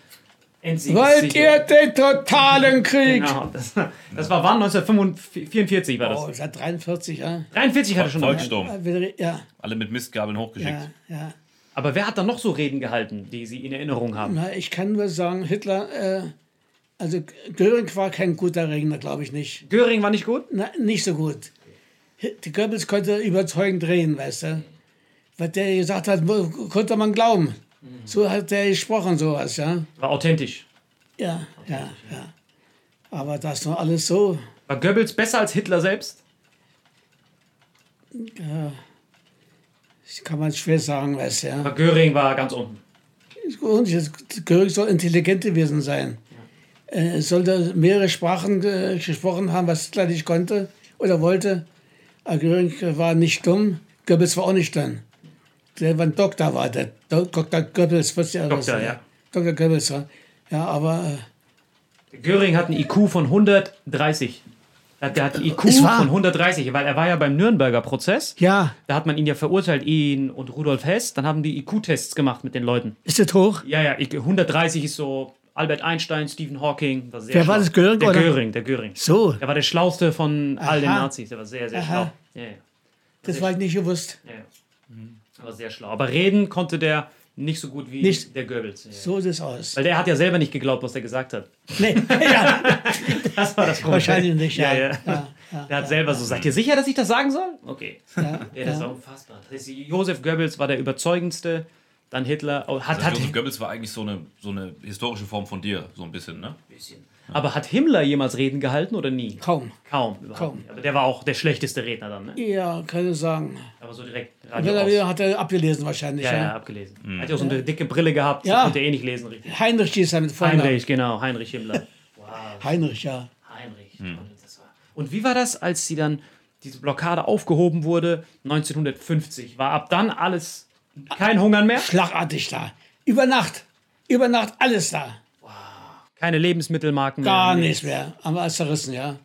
Wollt ihr den totalen Krieg? Genau, das, das war wann? 1944 war das. Oh, seit 43, ja. 43 hatte schon. Volkssturm. Ja, Alle mit Mistgabeln hochgeschickt. ja, ja. Aber wer hat da noch so Reden gehalten, die Sie in Erinnerung haben? Na, ich kann nur sagen, Hitler, äh, also Göring war kein guter Redner, glaube ich nicht. Göring war nicht gut? Na, nicht so gut. Die Goebbels konnte überzeugend reden, weißt du. Was der gesagt hat, konnte man glauben. So hat der gesprochen, sowas, ja. War authentisch. Ja, ja, ja. Aber das noch alles so. War Goebbels besser als Hitler selbst? Das kann man schwer sagen, weißt du, ja. Aber Göring war ganz unten. Göring soll intelligent gewesen sein. Er sollte mehrere Sprachen äh, gesprochen haben, was Hitler nicht konnte oder wollte. Aber Göring war nicht dumm. Goebbels war auch nicht dumm. Der war ein Doktor, war der. Dr. Goebbels, was ja Doktor, ja. Dr. Goebbels, ja. Ja, aber äh, Göring hat einen IQ von 130. Der hat einen IQ von 130, weil er war ja beim Nürnberger Prozess. ja, Da hat man ihn ja verurteilt, ihn und Rudolf Hess. Dann haben die IQ-Tests gemacht mit den Leuten. ist das hoch? Ja, ja, IQ 130 ist so Albert Einstein, Stephen Hawking. War Wer war schlau. das, Göring, Der oder? Göring, der Göring. So, Der war der schlauste von all den Aha. Nazis. Der war sehr, sehr Aha. schlau. Ja, ja. das war ich nicht gewusst. Ja, ja. Aber sehr schlau. Aber reden konnte der nicht so gut wie Nicht. der Goebbels. Ja. So sieht es aus. Weil der hat ja selber nicht geglaubt, was er gesagt hat. Nee, [laughs] ja, Das war das Problem. wahrscheinlich nicht, ja. Ja, ja. ja, ja. Der hat selber so, seid ihr sicher, dass ich das sagen soll? Okay. Ja, [laughs] Ja, das ja. war unfassbar. Das ist, Josef Goebbels war der überzeugendste, dann Hitler. Oh, hat, hat, Josef Goebbels war eigentlich so eine, so eine historische Form von dir, so ein bisschen, ne? Aber hat Himmler jemals Reden gehalten oder nie? Kaum. Kaum. Überhaupt Kaum. Aber der war auch der schlechteste Redner dann, ne? Ja, kann ich sagen. Aber so direkt Wenn Radio er wieder hat er abgelesen wahrscheinlich. Ja, Ja, ja, abgelesen. Hat ja auch so eine dicke Brille gehabt, Ja. konnte er eh nicht lesen, richtig. Heinrich hieß er mit Vornamen. Heinrich, genau, Heinrich Himmler. [laughs] Wow. Heinrich, ja. Heinrich. War. Und wie war das, als sie dann diese Blockade aufgehoben wurde, 1950? War ab dann alles kein Hungern mehr? Schlagartig da. Über Nacht. Über Nacht alles da. Keine Lebensmittelmarken mehr? Gar nichts. mehr. Haben wir alles zerrissen, ja.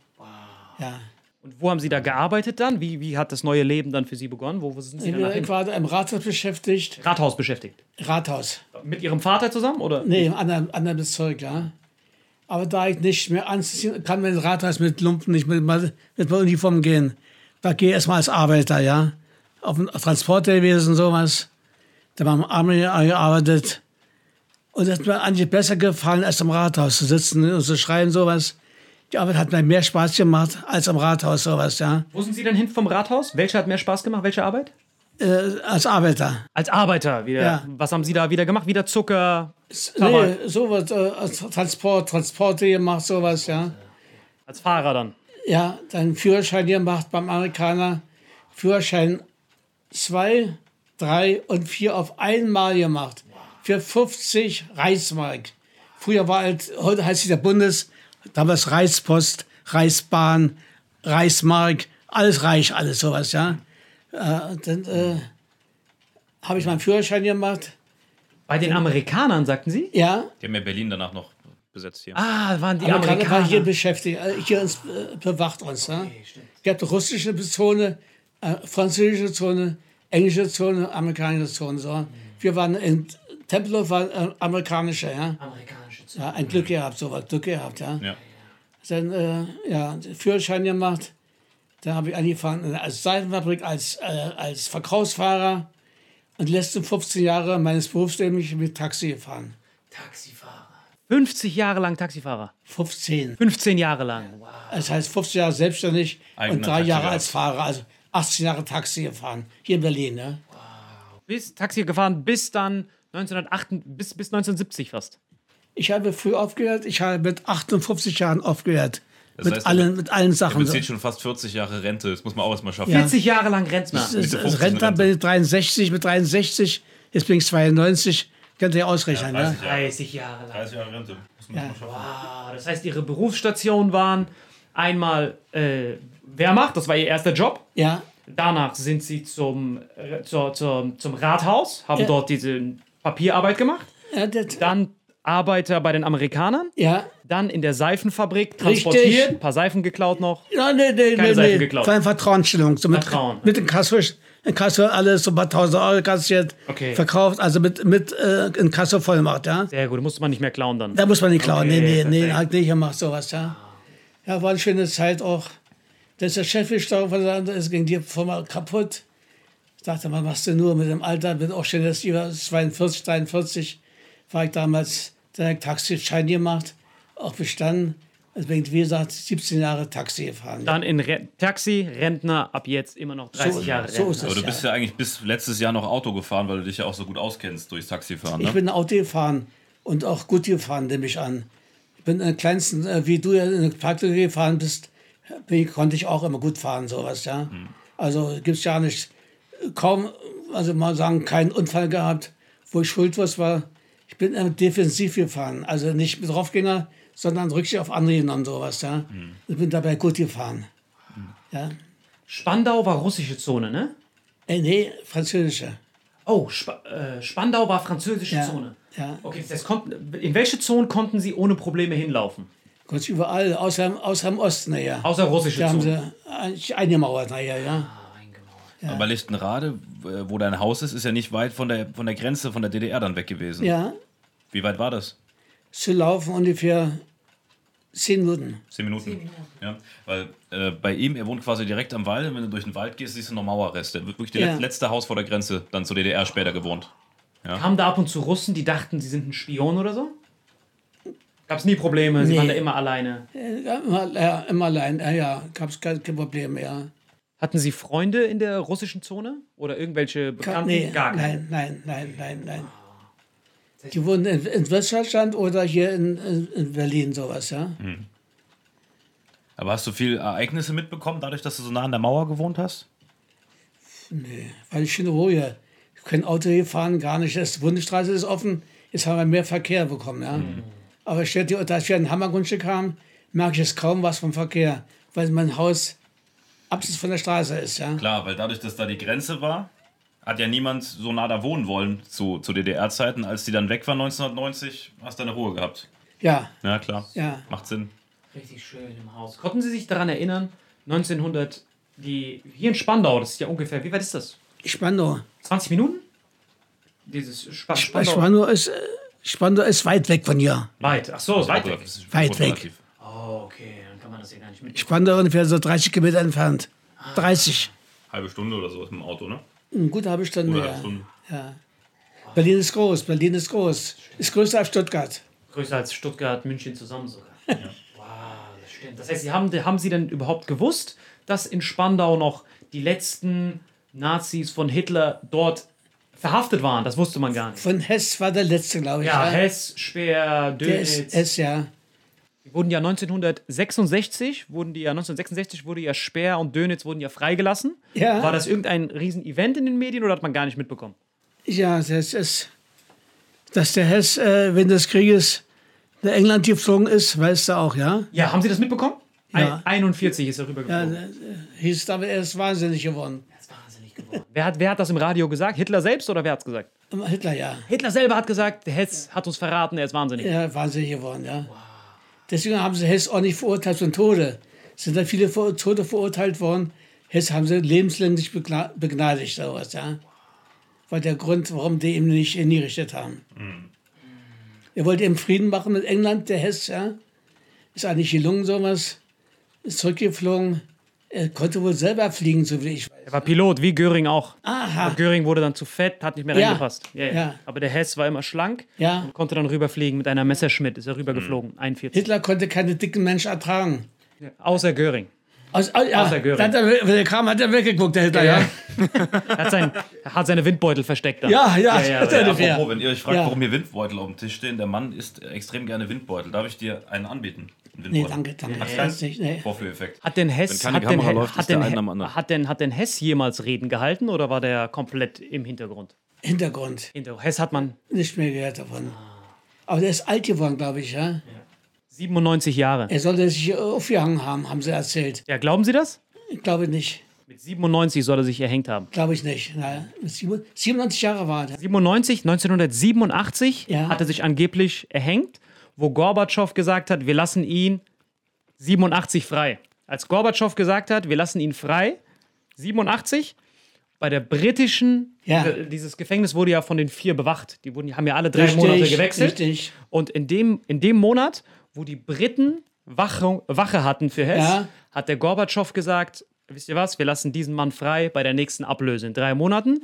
Ja. Und wo haben Sie da gearbeitet dann? Wie, wie hat das neue Leben dann für Sie begonnen? Wo, wo sind Sie hin? Ich war im Rathaus beschäftigt. Rathaus beschäftigt. Rathaus. Mit Ihrem Vater zusammen? Oder? Nee, im anderen, anderen Bezirk, ja. Aber da ich nicht mehr anziehen kann, man ins Rathaus mit Lumpen nicht mit, mit, mit Uniform gehen. Da gehe ich erstmal als Arbeiter, ja. Auf dem Transporter gewesen, sowas. Da war am Army gearbeitet. Und das hat mir eigentlich besser gefallen, als im Rathaus zu sitzen und zu schreiben, sowas. Die Arbeit hat mir mehr Spaß gemacht als im Rathaus, sowas, ja. Wo sind Sie denn hin vom Rathaus? Welche hat mehr Spaß gemacht? Welche Arbeit? Äh, als Arbeiter. Als Arbeiter wieder. Ja. Was haben Sie da wieder gemacht? Wieder Zucker? Nee, sowas, äh, Transport, Transporte gemacht, sowas, ja. Als Fahrer dann? Ja, dann Führerschein gemacht beim Amerikaner. Führerschein 2, 3 und 4 auf einmal gemacht. Für 50 Reichsmark. Früher war halt, heute heißt es der Bundes, damals Reichspost, Reichsbahn, Reichsmark, alles reich, alles sowas, ja. Äh, dann äh, habe ich meinen Führerschein gemacht. Bei den Amerikanern, sagten Sie? Ja, Die haben ja Berlin danach noch besetzt hier. Ah, waren die Amerikaner Amerikaner. waren hier beschäftigt, äh, hier uns äh, bewacht uns. Ne? Es gab russische Zone, äh, französische Zone, englische Zone, amerikanische Zone. So. Wir waren in Tempelhof war äh, amerikanische, ja. Amerikanische Zone. ja. Ein Glück gehabt, so was, Glück gehabt, ja. Ja. Dann, äh, ja, Führerschein gemacht. Da habe ich angefangen als Seifenfabrik, als, äh, als Verkaufsfahrer. Und die letzten 15 Jahre meines Berufslebens mit Taxi gefahren. Taxifahrer. 50 Jahre lang Taxifahrer. 15. 15 Jahre lang. Wow. Das heißt 15 Jahre selbstständig Eigener und drei Jahre Taxifahrer. als Fahrer, also 18 Jahre Taxi gefahren. Hier in Berlin, ne? Bis Taxi gefahren bis dann 1908, bis, bis 1970 fast. Ich habe früh aufgehört, ich habe mit 58 Jahren aufgehört. Das mit, heißt, allen, mit allen Sachen. bezieht schon fast 40 Jahre Rente. Das muss man auch erstmal schaffen. Ja. 40 Jahre lang Rentner. Das- Mitte Als 15 Rentner ich 63, mit 63, jetzt bin ich 92. Könnt ihr ausrechnen, ne? 30 Jahre. 30 Jahre lang. 30 Jahre Rente. Muss man Ja. mal schaffen. Ah, das heißt, ihre Berufsstationen waren einmal äh, Wehrmacht, das war ihr erster Job. Ja, Danach sind sie zum, äh, zur, zur, zum Rathaus, haben Ja. dort diese Papierarbeit gemacht. ja, das, Dann Arbeiter bei den Amerikanern. ja. Dann in der Seifenfabrik Richtig. transportiert, ein paar Seifen geklaut noch. Ja, nee, nee, Keine nee, Seifen nee. geklaut. War eine Vertrauensstellung. So mit, Vertrauen. mit dem Kassel, in Kassel alles so ein paar tausend Euro kassiert, Okay. verkauft, also mit, mit äh, in Kassel voll gemacht, ja. Sehr gut, musste man nicht mehr klauen dann. Da muss man nicht klauen. Okay, nee, nee, nee, halt nicht gemacht, sowas, ja. Ja, war eine schöne Zeit auch. Da ist der Chef gestorben, es ging die Firma kaputt. Ich dachte, was machst du nur mit dem Alter? Bin auch schon jetzt über 42, 43, war ich damals direkt Taxischein gemacht, auch bestanden. Also bin ich, wie gesagt, 17 Jahre Taxi gefahren. Dann in Re Taxi, Rentner, ab jetzt immer noch 30 So- Jahre so Rentner. ist es. Aber du bist ja eigentlich bis letztes Jahr noch Auto gefahren, weil du dich ja auch so gut auskennst durchs Taxifahren. Ich Ne? bin Auto gefahren und auch gut gefahren, nehme ich an. Ich bin in der kleinsten, äh, wie du ja in der Parklücke gefahren bist, bin ich, konnte ich auch immer gut fahren, sowas, ja. Also gibt es ja nicht, kaum, also mal sagen, keinen Unfall gehabt, wo ich schuldlos war. Ich bin immer defensiv gefahren, also nicht mit Draufgänger, sondern Rücksicht auf andere genommen, sowas, ja. Ich bin dabei gut gefahren. Ja. Spandau war russische Zone, ne? Äh, nee, französische. Oh, Sp äh, Spandau war französische Ja, Zone. ja. Okay, das konnten, in welche Zone konnten Sie ohne Probleme hinlaufen? Kurz überall, außer, außer im Osten, ja. Außer russische Da haben Zone. sie eigentlich eingemauert, naja, ja. Aber Lichtenrade, äh, wo dein Haus ist, ist ja nicht weit von der, von der Grenze von der DDR dann weg gewesen. Ja, Wie weit war das? zu laufen ungefähr zehn Minuten. Zehn Minuten. Ja, weil äh, bei ihm, er wohnt quasi direkt am Wald. und Wenn du durch den Wald gehst, siehst du noch Mauerreste. Wirklich das Ja. letzte Haus vor der Grenze, dann zur DDR später gewohnt. Kamen da ab und zu Russen, die dachten, sie sind ein Spion oder so? Gab es nie Probleme, sie Nee. waren da immer alleine. Ja, immer, ja, immer allein, ja, ja, gab es kein, kein Problem mehr. Hatten Sie Freunde in der russischen Zone? Oder irgendwelche Bekannten? Nee, Gar keine. nein, nein, nein, nein, nein. Die wohnen in, in Westdeutschland oder hier in, in, in Berlin, sowas, ja. Aber hast du viel Ereignisse mitbekommen, dadurch, dass du so nah an der Mauer gewohnt hast? Weil ich in Ruhe. Ich kann Auto hier fahren, gar nicht. Die Bundesstraße ist offen, jetzt haben wir mehr Verkehr bekommen, ja. Aber stellt ihr, dass wir ein Hammergrundstück haben, merke ich jetzt kaum was vom Verkehr, weil mein Haus abseits von der Straße ist, ja. Klar, weil dadurch, dass da die Grenze war, hat ja niemand so nah da wohnen wollen zu, zu DDR-Zeiten. Als die dann weg waren 1990, hast du eine Ruhe gehabt. Ja, Ja, klar. Ja. Macht Sinn. Richtig schön im Haus. Konnten Sie sich daran erinnern, 1900, die, hier in Spandau, das ist ja ungefähr, wie weit ist das? Spandau. 20 Minuten? Dieses Spa Spandau. Spandau ist, äh, Spandau ist weit weg von hier. Weit. Ach so, ist weit weg. Weit weg. Oh, okay, das ja gar nicht mit. Spandau ungefähr so 30 Kilometer entfernt. 30. Halbe Stunde oder so mit dem Auto, ne? Gute halbe Stunde, Oder halbe ja. Stunde. ja. Berlin ist groß, Berlin ist groß. Ist größer als Stuttgart. Größer als Stuttgart, München zusammen sogar. Wow, das stimmt. Das heißt, Sie haben, haben Sie denn überhaupt gewusst, dass in Spandau noch die letzten Nazis von Hitler dort verhaftet waren? Das wusste man gar nicht. Von Hess war der letzte, glaube ich. Ja, Hess, Speer, Der ist Dönitz. Hess, ja. Die wurden ja 1966, wurden die ja 1966 wurde ja Speer und Dönitz wurden ja freigelassen. Ja. War das irgendein Riesen-Event in den Medien oder hat man gar nicht mitbekommen? Ja, das ist, dass der Hess äh, während des Krieges nach England geflogen ist, weißt du auch, ja? Ja, haben Sie das mitbekommen? Ja. Ein, 41 ist er Ja, rübergeflogen. äh, hieß aber, er ist wahnsinnig geworden. Das ist wahnsinnig geworden. Wer hat, wer hat das im Radio gesagt? Hitler selbst oder wer hat es gesagt? Hitler, ja. Hitler selber hat gesagt, der Hess hat uns verraten, er ist wahnsinnig. Ja, wahnsinnig geworden, ja. Deswegen haben sie Hess auch nicht verurteilt zum Tode. Es sind dann viele vor Tode verurteilt worden. Hess haben sie lebenslänglich begna- begnadigt, sowas, ja. War der Grund, warum die ihn nicht hingerichtet haben. Er wollte eben Frieden machen mit England, der Hess, ja. Ist eigentlich gelungen, sowas. Ist zurückgeflogen. Er konnte wohl selber fliegen, so wie ich weiß. Er war Pilot, wie Göring auch. Aha. Göring wurde dann zu fett, hat nicht mehr Ja. reingepasst. Ja, ja. Ja. Aber der Hess war immer schlank Ja. und konnte dann rüberfliegen mit einer Messerschmidt. Ist er rübergeflogen, 41. Hitler konnte keine dicken Menschen ertragen. Außer Göring. Aus, oh, ja, Außer Göring. da hat er, wenn er kam, hat er weggeguckt, der Hitler, ja. Er [laughs] hat, sein, hat seine Windbeutel versteckt dann. Ja, ja, Ja, ja, [laughs] ja, eine Apropos, wenn ihr euch fragt, Ja. warum hier Windbeutel auf dem Tisch stehen, der Mann isst extrem gerne Windbeutel. Darf ich dir einen anbieten? Einen Nee, danke, danke. Hat's Nee, keinen. Vorführeffekt. Hat denn Hess, hat He- läuft, hat, der anderen. hat, denn, hat denn Hess jemals Reden gehalten oder war der komplett im Hintergrund? Hintergrund. Hinter Hess hat man Nicht mehr gehört davon. Aber der ist alt geworden, glaube ich, ja. 97 Jahre. Er sollte sich aufgehangen haben, haben sie erzählt. Ja, glauben Sie das? Ich glaube nicht. Mit 97 soll er sich erhängt haben. Glaube ich nicht. Na, mit sieben- 97 Jahre war er. 97, 1987 Ja. hat er sich angeblich erhängt, wo Gorbatschow gesagt hat, wir lassen ihn 87 frei. Als Gorbatschow gesagt hat, wir lassen ihn frei, 87, bei der britischen, Ja. dieses Gefängnis wurde ja von den vier bewacht. Die wurden, haben ja alle drei Monate gewechselt. Richtig. Und in dem, in dem Monat, wo die Briten Wache, Wache hatten für Hess, Ja. hat der Gorbatschow gesagt, wisst ihr was, wir lassen diesen Mann frei bei der nächsten Ablöse in drei Monaten.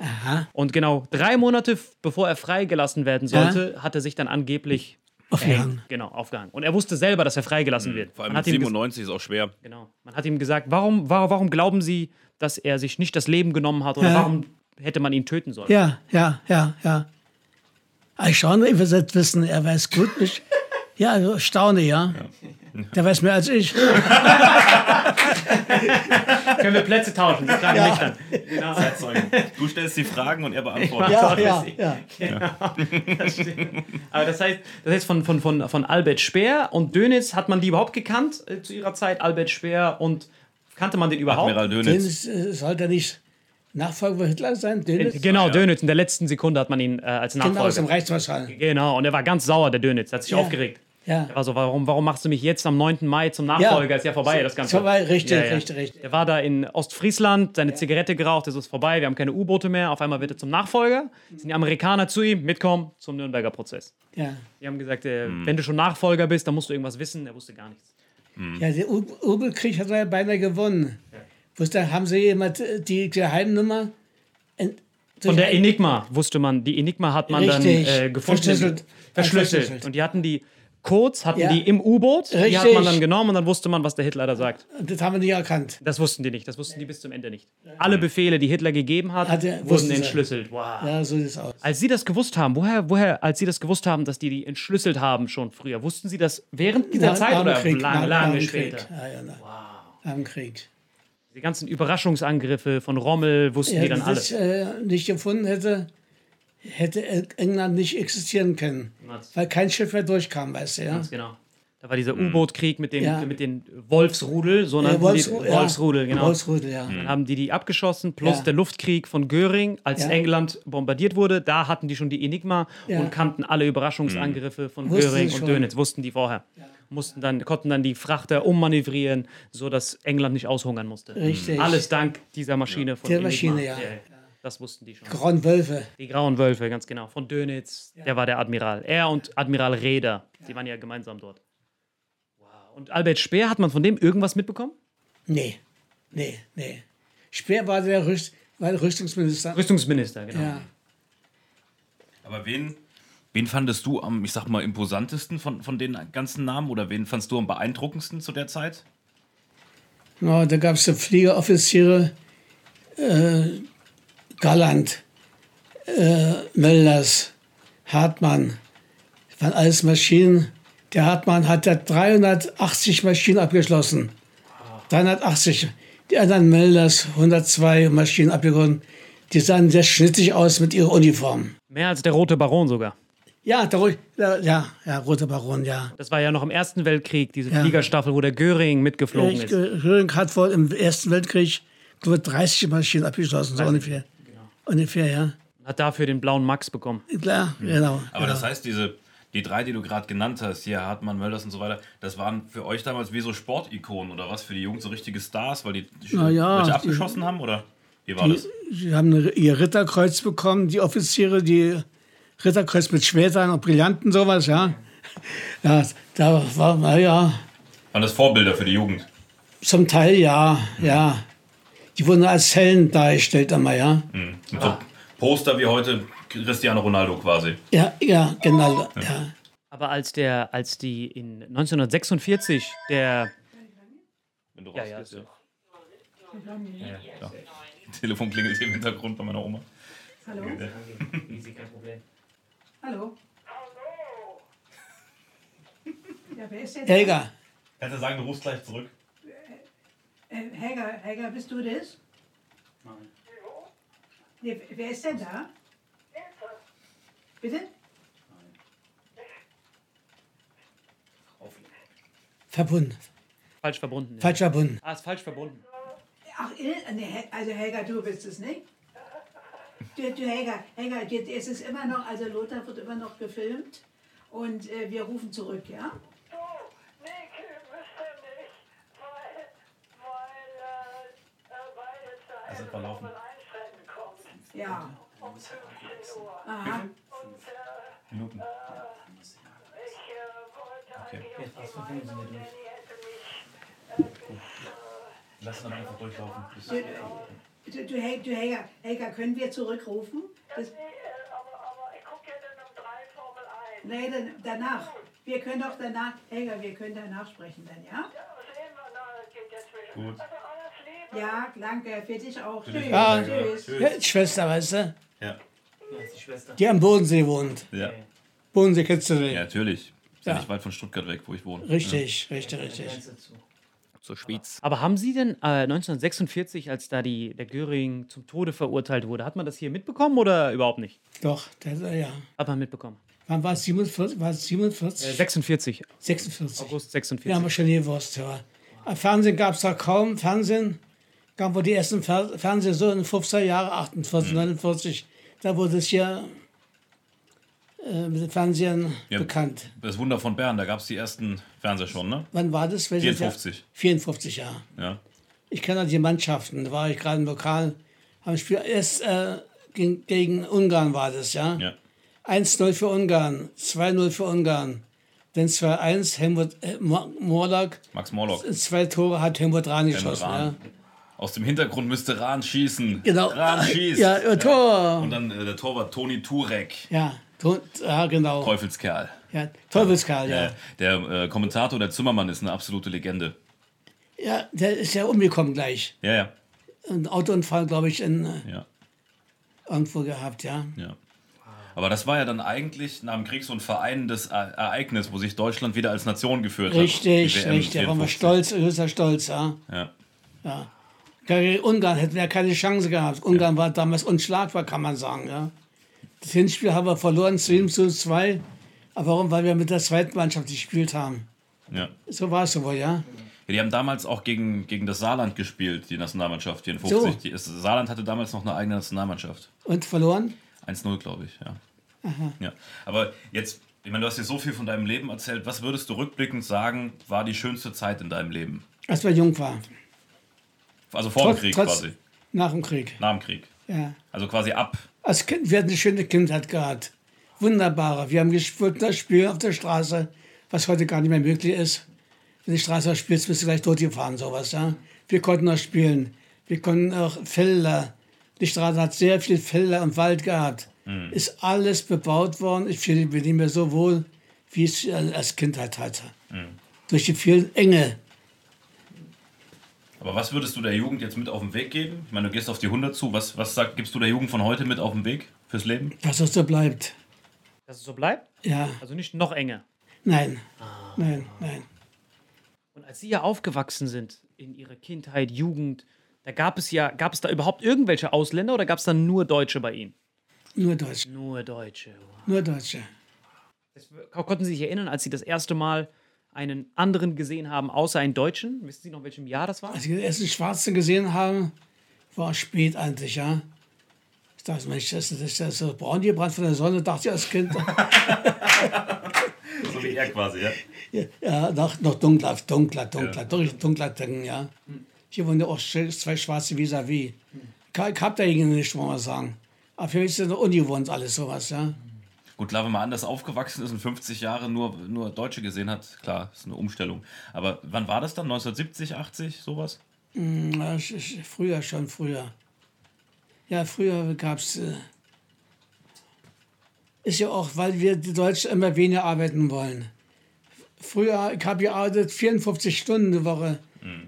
Und genau drei Monate bevor er freigelassen werden sollte, hat er sich dann angeblich Aufgehangen. erhängt. Genau, aufgehangen. Und er wusste selber, dass er freigelassen wird. Vor allem Man mit hat, ihm ges- 97 ist auch schwer. genau. Man hat ihm gesagt, warum, warum, warum glauben Sie, dass er sich nicht das Leben genommen hat oder Ja. warum hätte man ihn töten sollen? Ja, ja, ja, ja. Ah, Ich schaue, ich will das wissen. Er weiß gut. Ich, ja, also staune, ja. Der weiß mehr als ich. [laughs] Können wir Plätze tauschen? Sie fragen Ja. mich dann. Zeitzeugen. Du stellst die Fragen und er beantwortet. Ja, Doch, ja, weiß ich. ja. Aber das heißt, das heißt von, von, von, von Albert Speer und Dönitz, hat man die überhaupt gekannt äh, zu ihrer Zeit? Albert Speer und kannte man den überhaupt? Admiral Dönitz. Dönitz äh, sollte er nicht Nachfolger von Hitler sein? Dönitz? Genau, Dönitz. In der letzten Sekunde hat man ihn äh, als Genau, aus dem Nachfolger. Reichsmarschall. Genau, und er war ganz sauer, der Dönitz. Hat sich Ja. aufgeregt. Ja. Er war so, warum, warum machst du mich jetzt am 9. Mai zum Nachfolger? Ja. Ist ja vorbei, das Ganze. Vorbei, richtig, richtig, richtig. Er war da in Ostfriesland, seine Zigarette geraucht, es ist vorbei, wir haben keine U-Boote mehr. Auf einmal wird er zum Nachfolger. Sind die Amerikaner zu ihm, mitkommen zum Nürnberger Prozess. Ja. Die haben gesagt, äh, wenn du schon Nachfolger bist, dann musst du irgendwas wissen. Er wusste gar nichts. Ja, der Urbelkrieg hat er ja beinahe gewonnen. Wusste, haben sie jemand äh, die Geheimnummer Von der Enigma wusste man, die Enigma hat man Richtig. dann äh, gefunden. Verschlüsselt. Verschlüsselt. Verschlüsselt. Und die hatten die Codes, hatten Ja. die im U-Boot, die hat man dann genommen und dann wusste man, was der Hitler da sagt. Das haben wir nicht erkannt. Das wussten die nicht, das wussten die bis zum Ende nicht. Alle Befehle, die Hitler gegeben hat, Hatte- wurden wussten sie. entschlüsselt. Wow. Ja, so sieht es aus. Als Sie das gewusst haben, woher, woher, als Sie das gewusst haben, dass die die entschlüsselt haben schon früher, wussten Sie das während dieser Nach- Zeit dem oder Krieg, lange, nach- lange später? Ja, ja, nach dem Krieg. Die ganzen Überraschungsangriffe von Rommel wussten Ja, die dann wenn alle. das äh, nicht gefunden hätte, hätte England nicht existieren können. Weil kein Schiff mehr durchkam, weißt du, ja. Ganz genau. Da war dieser U-Boot-Krieg mit, den- Ja. mit den Wolfsrudel, so Äh, nannten Wolfsru- die ja, Wolfsrudel, genau. Wolfsrudel, ja. Dann haben die die abgeschossen, plus Ja. der Luftkrieg von Göring, als Ja. England bombardiert wurde. Da hatten die schon die Enigma Ja. und kannten alle Überraschungsangriffe von Wussten Göring und. Dönitz, wussten die vorher. Mussten dann, konnten dann die Frachter ummanövrieren, sodass England nicht aushungern musste. Richtig. Alles dank dieser Maschine von Der Enigma. Maschine, ja. Das wussten die schon. Grauen Wölfe. Die Grauen Wölfe, ganz genau. Von Dönitz, der war der Admiral. Er und Admiral Reder, die waren ja gemeinsam dort. Wow. Und Albert Speer, hat man von dem irgendwas mitbekommen? Nee, nee, nee. Speer war der, Rüst, war der Rüstungsminister. Rüstungsminister, genau. ja. Aber wen, wen fandest du am, ich sag mal, imposantesten von, von den ganzen Namen oder wen fandest du am beeindruckendsten zu der Zeit? Ja, da gab es so Fliegeroffiziere, äh, Galland, äh, Mölders, Hartmann. Das waren alles Maschinen. Der Hartmann hat da 380 Maschinen abgeschlossen. 380. Die anderen Mölders 102 Maschinen abgeschlossen. Die sahen sehr schnittig aus mit ihrer Uniform. Mehr als der Rote Baron sogar. Ja, der, Ro- ja, ja, ja, Rote Baron, ja. Das war ja noch im Ersten Weltkrieg, diese Ja. Fliegerstaffel, wo der Göring mitgeflogen Ich, ist. Göring hat wohl im Ersten Weltkrieg nur 30 Maschinen abgeschlossen, so ungefähr. Ungefähr, ja. Hat dafür den blauen Max bekommen. Klar, genau. Aber das heißt, diese, die drei, die du gerade genannt hast, hier Hartmann, Mölders und so weiter, das waren für euch damals wie so Sportikonen oder was? Für die Jugend so richtige Stars, weil die, die Na ja, welche die- abgeschossen haben oder wie war Die, das? sie haben eine- ihr Ritterkreuz bekommen, die Offiziere, die Ritterkreuz mit Schwertern und Brillanten, sowas, ja. [laughs] Ja, da war, naja, Waren das Vorbilder für die Jugend? zum Teil ja, ja. Die wurden als Helden dargestellt immer, ja. Und so Poster wie heute Cristiano Ronaldo quasi. Ja, ja, genau, ja. Aber als der, als die in 1946 der. Wenn du Ja, ja, rausgehst, so. ja. [laughs] Telefon klingelt hier im Hintergrund bei meiner Oma. Hallo? Easy, kein Problem. Hallo? Ja, wer ist denn? Helga, Kannst du sagen, du rufst gleich zurück? Äh, Helga, Helga, bist du das? Nein. Nee, wer ist denn da? Bitte? verbunden, Falsch verbunden. Ja. falsch verbunden. Ah, ist falsch verbunden. Ach, Il- nee, Hel- also Helga, du bist es nicht? Du, du Helga, Helga, es ist immer noch, also Lothar wird immer noch gefilmt und äh, wir rufen zurück, ja? Du, nee, müsste nicht, weil, weil, äh, äh, weil es da Also erst etwa noch laufen. ein Einschreiten kommt. Ja. 15 Uhr. Aha. Minuten. Okay. mich Lass dann einfach durchlaufen. Du, du, du, Hel- du Helga, Helga, können wir zurückrufen? Das, Nee, dann drei Formel 1. nee, dann, danach. Wir können doch danach, Helga, wir können danach sprechen dann, ja? Ja, sehen wir, na, geht jetzt wieder. Gut. Ja, danke, für dich auch. Tschüss. Ja. Tschüss. Ja, die Schwester, weißt du, Ja. Die Schwester. die am Bodensee wohnt. Ja. Bodensee kennst du nicht. ja, natürlich. Ist ja. Nicht weit von Stuttgart weg, wo ich wohne. Richtig, richtig, richtig. Zur Schweiz. Aber haben Sie denn äh, 1946, als da die, der Göring zum Tode verurteilt wurde, hat man das hier mitbekommen oder überhaupt nicht? Doch, das, ja. Hat man mitbekommen. Wann war es 47? War es 47? Äh, 46, 46. August 46. Ja, haben wir schon gewusst, ja. Fernsehen gab es da kaum. Fernsehen gab wohl die ersten Fer Fernseher so in den 50er Jahren, 48, 49. Da wurde es hier äh, mit den Fernsehern Ja. bekannt. Das Wunder von Bern, da gab es die ersten Fernseher schon, ne? Wann war das? Welches Jahr? 54. 54 Jahre. Ja. Ich kenne die Mannschaften. Da war ich gerade im Lokal. Haben Spiel erst äh, gegen, gegen Ungarn war das, ja. Ja. 1-0 für Ungarn, 2-0 für Ungarn. Dann 2-1, Helmut äh, Mo- Morlock. Max Morlock. Zwei Tore hat Helmut Rahn Helmut geschossen. Rahn. Ja. Aus dem Hintergrund müsste Rahn schießen. Genau. Rahn schießt. Ja, äh, Tor. Und dann äh, der Torwart Toni Turek. Ja, to- ja genau. Teufelskerl. Ja, Teufelskerl, ja. Äh, der äh, Kommentator, der Zimmermann, ist eine absolute Legende. Ja, der ist ja umgekommen gleich. Ja, ja. Ein Autounfall, glaube ich, in, äh, ja, irgendwo gehabt, ja. ja. Aber das war ja dann eigentlich nach dem Krieg so ein vereinendes E- Ereignis, wo sich Deutschland wieder als Nation geführt hat. Richtig, Die WM richtig. Da waren wir 54. stolz, höchster Stolz, ja. Ja. Gegen Ungarn hätten wir keine Chance gehabt. Ungarn war damals unschlagbar, kann man sagen, ja. Das Hinspiel haben wir verloren, 7 zu 2. Aber warum? Weil wir mit der zweiten Mannschaft gespielt haben. Ja. So war es wohl, ja. Ja, die haben damals auch gegen, gegen das Saarland gespielt, die Nationalmannschaft hier in So. 50. Die, das Saarland hatte damals noch eine eigene Nationalmannschaft. Und verloren? 1-0, glaube ich, ja. ja. Aber jetzt, ich meine, du hast dir so viel von deinem Leben erzählt. Was würdest du rückblickend sagen, war die schönste Zeit in deinem Leben? Als wir jung waren. Also vor dem Krieg quasi. Nach dem Krieg, Nach dem Krieg. ja. Also quasi ab. Als Kind, wir hatten eine schöne Kindheit gehabt. Wunderbare. Wir haben gespielt, das Spiel auf der Straße, was heute gar nicht mehr möglich ist. Wenn die Straße spielst, bist du gleich totgefahren, sowas, ja. Wir konnten noch spielen. Wir konnten auch Felder. Die Straße hat sehr viel Felder und Wald gehabt. Ist alles bebaut worden. Ich fühle mich nicht mehr so wohl, wie ich es als Kindheit hatte. Durch die vielen Enge. Aber was würdest du der Jugend jetzt mit auf den Weg geben? Ich meine, du gehst auf die 100 zu. Was, was sag, gibst du der Jugend von heute mit auf den Weg fürs Leben? Dass es so bleibt. Dass es so bleibt? Ja, Also nicht noch enger. nein. Nein, nein. Und als Sie ja aufgewachsen sind in Ihrer Kindheit, Jugend, da gab es ja, gab es da überhaupt irgendwelche Ausländer oder gab es da nur Deutsche bei Ihnen? Nur Deutsche. Nur Deutsche. Nur Deutsche. Das, konnten Sie sich erinnern, als Sie das erste Mal einen anderen gesehen haben, außer einen Deutschen? Wissen Sie noch, in welchem Jahr das war? Als ich den ersten Schwarzen gesehen habe, war spät eigentlich, ja. Das, Mensch, das, das, das ist so braun gebrannt von der Sonne, dachte ich als Kind. [laughs] So wie er quasi, ja. Ja, ja noch, noch dunkler, dunkler, dunkler, durch dunkler Denken, ja. Hier wohnen ja auch zwei schwarze vis-à-vis. Ich, ich hab dagegen nichts, muss man sagen. Aber für mich ist das ungewohnt alles sowas, ja. Gut, klar, wenn man anders aufgewachsen ist und 50 Jahre nur, nur Deutsche gesehen hat, klar, ist eine Umstellung. Aber wann war das dann? 1970, 80, sowas? Sch- früher, schon früher. Ja, früher gab es. Äh, ist ja auch, weil wir die Deutschen immer weniger arbeiten wollen. Früher, ich habe gearbeitet 54 Stunden die Woche,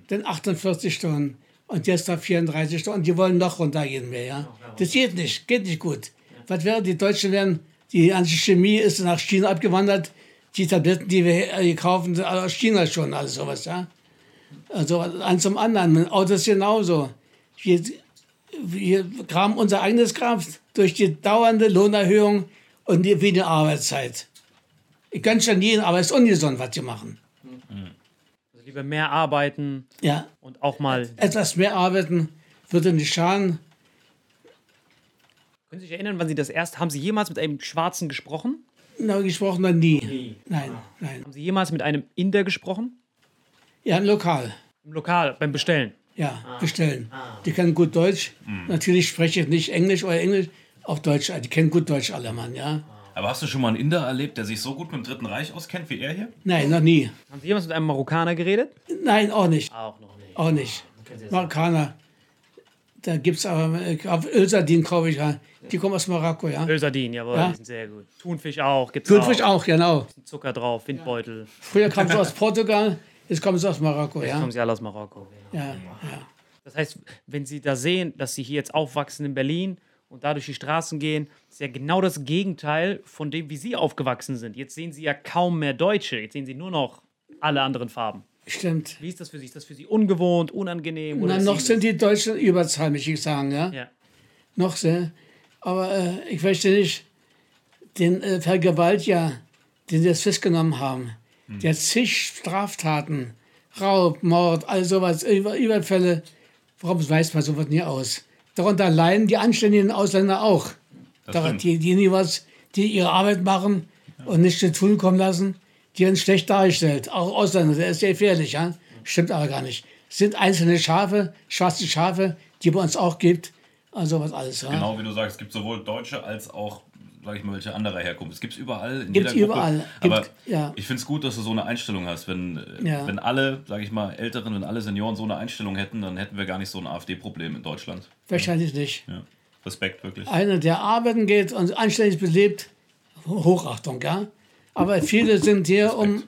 dann 48 Stunden und jetzt da 34 Stunden. Die wollen noch runtergehen mehr, ja. Das geht nicht, geht nicht gut. Was wäre, die Deutschen wären, die ganze Chemie ist nach China abgewandert. Die Tabletten, die wir äh, kaufen, sind aus China schon, alles sowas, ja. Also eins zum anderen. Mit Autos genauso. Wir, wir graben unser eigenes Grab durch die dauernde Lohnerhöhung und die weniger Arbeitszeit. Ich kann schon jeden, aber es ist ungesund, was wir machen. Also lieber mehr arbeiten Ja, und auch mal. etwas mehr arbeiten würde nicht schaden. Können Sie sich erinnern, wann Sie das erst. Haben Sie jemals mit einem Schwarzen gesprochen? Na, gesprochen noch nie. Nein, nein. Haben Sie jemals mit einem Inder gesprochen? Ja, ein Lokal. Im Lokal, beim Bestellen. Ja, bestellen. Die können gut Deutsch. Natürlich spreche ich nicht Englisch oder Englisch, auch Deutsch. Die kennen gut Deutsch alle, Mann, ja. Aber hast du schon mal einen Inder erlebt, der sich so gut mit dem Dritten Reich auskennt wie er hier? Nein, noch nie. Haben Sie jemals mit einem Marokkaner geredet? Nein, auch nicht. Auch noch nicht. Auch nicht. Marokkaner. Da gibt es aber, äh, auf Ölsardin kaufe ich ja. Die kommen aus Marokko, ja. Ölsardin, jawohl, Ja. die sind sehr gut. Thunfisch auch, gibt's Thunfisch auch. auch, genau. Zucker drauf, Windbeutel. Früher kamen sie aus Portugal, jetzt kommen sie aus Marokko, Jetzt ja. kommen sie alle aus Marokko. Ja, ja. Das heißt, wenn Sie da sehen, dass Sie hier jetzt aufwachsen in Berlin und da durch die Straßen gehen, ist ja genau das Gegenteil von dem, wie Sie aufgewachsen sind. Jetzt sehen Sie ja kaum mehr Deutsche. Jetzt sehen Sie nur noch alle anderen Farben. Stimmt. Wie ist das für Sie? Ist das für Sie ungewohnt, unangenehm? Oder Na, noch Sie- sind die Deutschen überzahl, möchte ich sagen, ja. Ja. Noch sehr. Aber äh, ich möchte nicht den äh, Vergewaltiger, den sie jetzt festgenommen haben, der zig Straftaten, Raub, Mord, all sowas, Über Überfälle, warum weiß man sowas nie aus? Darunter leiden die anständigen Ausländer auch. Die, die nie was, die ihre Arbeit machen und nicht zu tun kommen lassen, die werden schlecht dargestellt. Auch Ausländer, der ist sehr gefährlich, ja. Stimmt aber gar nicht. Es sind einzelne Schafe, schwarze Schafe, die bei uns auch gibt. Also was alles, ja. Genau wie du sagst, es gibt sowohl Deutsche als auch, sag ich mal, welche anderer Herkunft. Es gibt es überall in Gibt's jeder Gruppe. überall. Aber Gibt- ja. ich finde es gut, dass du so eine Einstellung hast. Wenn, Ja. wenn alle, sag ich mal, Älteren, wenn alle Senioren so eine Einstellung hätten, dann hätten wir gar nicht so ein AfD-Problem in Deutschland. Wahrscheinlich nicht. Ja. Respekt, wirklich. Einer, der arbeiten geht und anständig belebt, Hochachtung, ja. Aber viele sind hier um,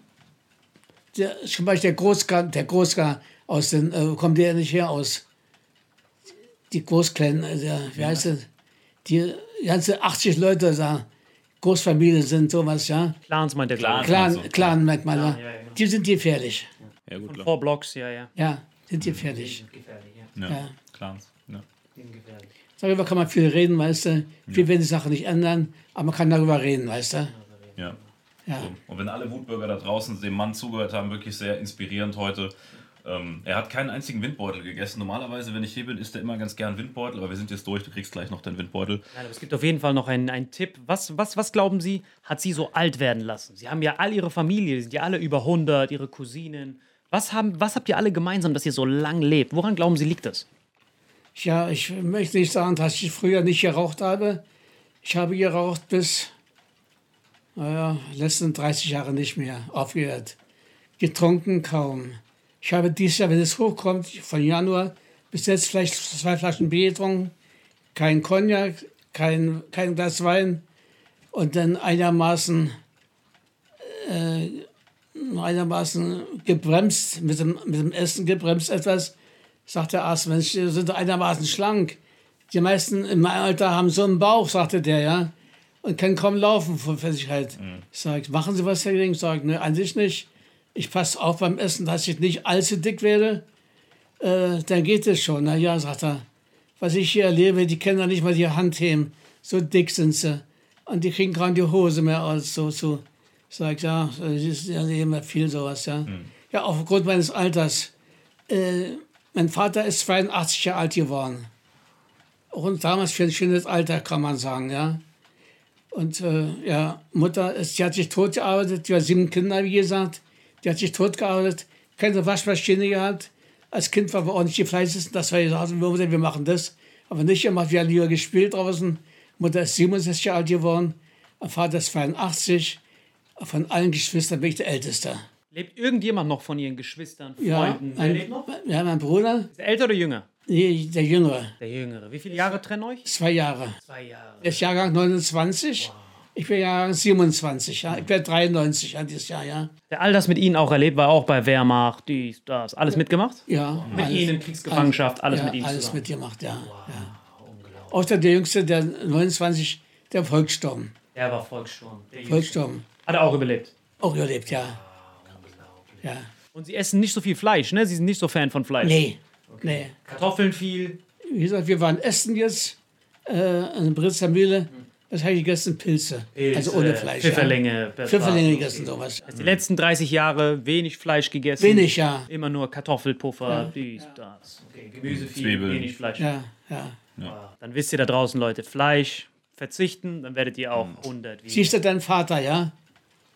der, zum Beispiel der Großka, der Großka aus den, äh, kommt der nicht her aus, die Großkleinen, äh, der, wie heißt das, die ganze 80 Leute da, Großfamilie sind sowas, ja. Clans meint der Clans. Clan. Also, Clan, Clan-Merkmale, ja, ja, genau. die sind gefährlich, Ja, gut, klar. Four Blocks, ja, ja. ja, sind gefährlich. Gefährlich, ja. Ja. Ja. Clans. Ja. Gefährlich. Darüber kann man viel reden, weißt du. Wir werden die Sache nicht ändern, aber man kann darüber reden, weißt du. ja. Ja. Und wenn alle Wutbürger da draußen dem Mann zugehört haben, wirklich sehr inspirierend heute. Ähm, er hat keinen einzigen Windbeutel gegessen. Normalerweise, wenn ich hier bin, isst er immer ganz gern Windbeutel, aber wir sind jetzt durch, du kriegst gleich noch deinen Windbeutel. Nein, aber es gibt auf jeden Fall noch einen, einen Tipp. Was, was, was glauben Sie, hat Sie so alt werden lassen? Sie haben ja all Ihre Familie, die sind ja alle über 100, Ihre Cousinen. Was, haben, was habt ihr alle gemeinsam, dass ihr so lang lebt? Woran glauben Sie, liegt das? Ja, ich möchte nicht sagen, dass ich früher nicht geraucht habe. Ich habe geraucht bis, naja, letzten 30 Jahre nicht mehr aufgehört. Getrunken kaum. Ich habe dieses Jahr, wenn es hochkommt, von Januar bis jetzt vielleicht zwei Flaschen Bier getrunken, kein Cognac, kein, kein Glas Wein und dann einigermaßen, äh, einigermaßen gebremst, mit dem, mit dem Essen gebremst etwas sagt der Arzt, Mensch, Sie sind einigermaßen schlank. Die meisten in meinem Alter haben so einen Bauch, sagte der, ja, und können kaum laufen vor Festigkeit. Ich sage, machen Sie was dagegen? Ich sage, ne, an sich nicht. Ich passe auf beim Essen, dass ich nicht allzu dick werde. Äh, dann geht es schon. Na ja, sagt er, was ich hier erlebe, die können doch nicht mal die Hand heben. So dick sind sie. Und die kriegen kaum die Hose mehr aus. So, so. Ich sage, ja, das ist ja immer viel sowas, ja. Ja, aufgrund meines Alters. Äh, mein Vater ist 82 Jahre alt geworden. Und damals für ein schönes Alter, kann man sagen, ja. Und äh, ja, Mutter, ist, die hat sich tot gearbeitet, die hat sieben Kinder, wie gesagt. Die hat sich tot gearbeitet, keine Waschmaschine gehabt. Als Kind war wir auch nicht die fleißigsten, dass wir gesagt haben, wir wir machen das. Aber nicht gemacht, wir haben lieber gespielt draußen. Mutter ist 67 Jahre alt geworden, mein Vater ist 82. Von allen Geschwistern bin ich der Älteste. Lebt irgendjemand noch von ihren Geschwistern, Ja, Freunden? Wer mein, lebt noch? ja, mein Bruder, Ist er älter oder jünger? Nee, der Jüngere, Der Jüngere. Wie viele Jahre trennen euch? zwei Jahre. Zwei Jahre. Er ist Jahrgang 29, ich bin Jahrgang 27. Ja. Ich werde 93 an dieses Jahr, ja. Der all das mit Ihnen auch erlebt, war auch bei Wehrmacht, dies, das. Alles mitgemacht? ja Mit Ihnen in Kriegsgefangenschaft, alles ja, mit Ihnen alles zusammen. mitgemacht, ja. ja. Auch der, der Jüngste, der 29, der Volkssturm. Er war Volkssturm. Der. Volkssturm. Hat er auch überlebt. Auch überlebt, ja. Ja. Und Sie essen nicht so viel Fleisch, ne? Sie sind nicht so Fan von Fleisch. Nee, nee. Kartoffeln viel. Wie gesagt, wir waren essen jetzt äh, an der Britzer Mühle. Das habe ich gegessen? Pilze. also ohne Fleisch. Pfifferlinge. Ja. Pfifferlinge gegessen, sowas. Die letzten 30 Jahre wenig Fleisch gegessen. Wenig, ja. Immer nur Kartoffelpuffer, dies, das. Okay, Gemüse viel, Zwiebeln. wenig Fleisch. Ja, ja. Dann wisst ihr da draußen, Leute, Fleisch verzichten, dann werdet ihr auch 100 wie Siehst du deinen Vater, ja?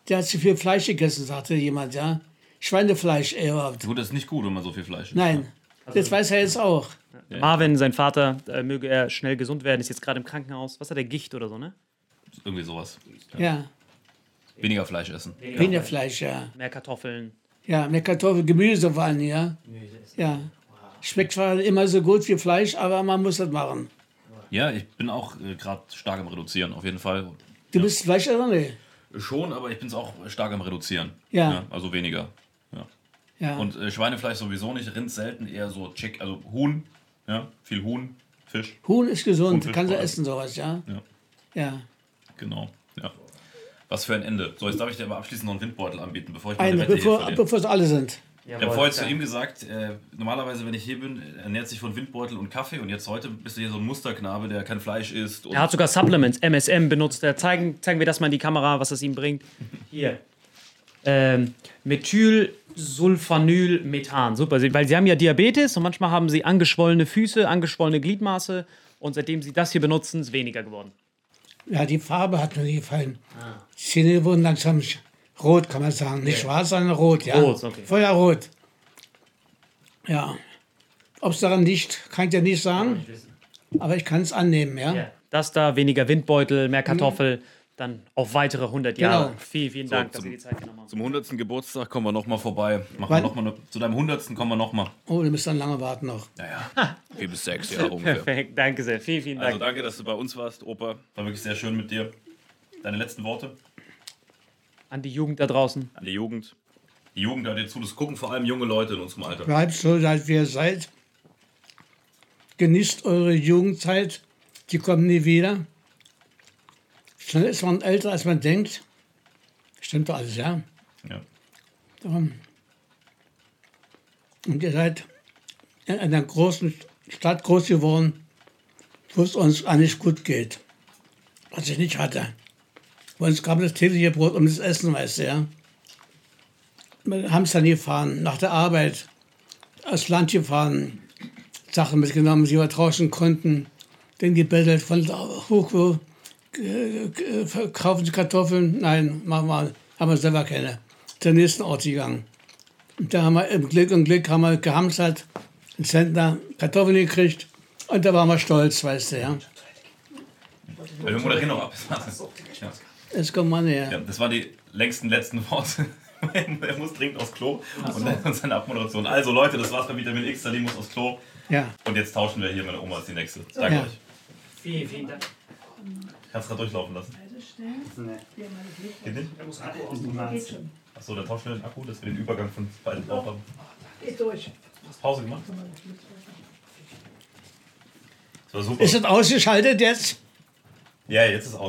Der hat zu viel Fleisch gegessen, sagte jemand, ja? Schweinefleisch, ey, überhaupt. Gut, das ist nicht gut, wenn man so viel Fleisch isst. Nein, das weiß er jetzt auch. Marvin, sein Vater, äh, möge er schnell gesund werden, ist jetzt gerade im Krankenhaus. Was hat er, Gicht oder so, ne? Irgendwie sowas. Ja, Weniger Fleisch essen. weniger Fleisch, ja. Mehr Kartoffeln. Ja, mehr Kartoffel, Gemüse vor allem, ja. Ja. Schmeckt zwar immer so gut wie Fleisch, aber man muss das machen. Ja, ich bin auch äh, gerade stark am Reduzieren, auf jeden Fall. Du bist Fleischesser, nee? Schon, aber ich bin es auch stark am Reduzieren. Ja. also weniger. Ja. Und äh, Schweinefleisch sowieso nicht, Rind selten, eher so Chick, also Huhn. Ja, viel Huhn, Fisch, Huhn ist gesund, Huhn, kannst du essen, sowas, ja. Ja. Ja. genau. Ja. Was für ein Ende. So, jetzt darf ich dir aber abschließend noch einen Windbeutel anbieten, bevor ich meine Eine, Wette bevor, es alle sind. Ich habe vorher zu ihm gesagt, äh, normalerweise, wenn ich hier bin, ernährt sich von Windbeutel und Kaffee und jetzt heute bist du hier so ein Musterknabe, der kein Fleisch isst. Und Er hat sogar Supplements, MSM benutzt. Da zeigen, zeigen wir das mal in die Kamera, was das ihm bringt. Hier. Ähm, Methylsulfonylmethan. Super, weil sie haben ja Diabetes und manchmal haben sie angeschwollene Füße, angeschwollene Gliedmaße. Und seitdem sie das hier benutzen, ist weniger geworden. Ja, die Farbe hat mir nicht gefallen. Die Zähne wurden langsam rot, kann man sagen. Nicht schwarz, sondern rot, ja. Rot, okay. Feuerrot. Ja. Ob es daran liegt, kann ich dir nicht sagen. Aber ich kann es annehmen, ja. Das da, weniger Windbeutel, mehr Kartoffel, dann auf weitere 100 Jahre. Genau. Vielen, vielen Dank, dass zum- Sie die Zeit genommen haben. Zum 100. Geburtstag kommen wir nochmal vorbei. Machen Wann? wir noch mal eine, zu deinem 100. kommen wir nochmal. Oh, du musst dann lange warten noch. Naja, vier bis sechs Jahre [laughs] ungefähr. Perfekt, danke sehr. Vielen, vielen Dank. Also danke, dass du bei uns warst, Opa. War wirklich sehr schön mit dir. Deine letzten Worte An die Jugend da draußen. an die Jugend. Die Jugend hört dir zu, das gucken vor allem junge Leute in unserem Alter. Bleibt so, seid wie ihr seid. Genießt eure Jugendzeit. Die kommt nie wieder. Schnell ist man älter, als man denkt. Stimmt doch alles, ja. Ja. Und ihr seid in einer großen Stadt groß geworden, wo es uns eigentlich gut geht. Was ich nicht hatte. Bei uns gab es das tägliche Brot um das Essen, weißt du, ja. Wir haben es dann gefahren, nach der Arbeit, aufs Land gefahren, Sachen mitgenommen, die wir draußen konnten, dann gebettelt von da hoch, äh, verkaufen Sie Kartoffeln? Nein, machen wir, haben wir selber keine. Zur nächsten Ort gegangen. Und da haben wir im Glück und Glück haben wir gehamstert, einen Zentner Kartoffeln gekriegt und da waren wir stolz, weißt du, ja. Wir moderieren noch ab. Ja. Jetzt kommt man her. Ja, das waren die längsten letzten Worte. [laughs] er muss dringend aufs Klo und dann uns seine Abmoderation. Also Leute, das war's bei Vitamin X. Salim muss aufs Klo. Ja. Und jetzt tauschen wir hier. Meine Oma ist die nächste. Danke Ja. euch. Vielen, vielen Dank. Kannst gerade durchlaufen lassen. Geht nicht? Achso, dann tauschen wir den Akku, dass wir den Übergang von beiden drauf haben. Geht durch. Hast Pause gemacht? Das war super. Ist es ausgeschaltet jetzt? Ja, jetzt ist aus.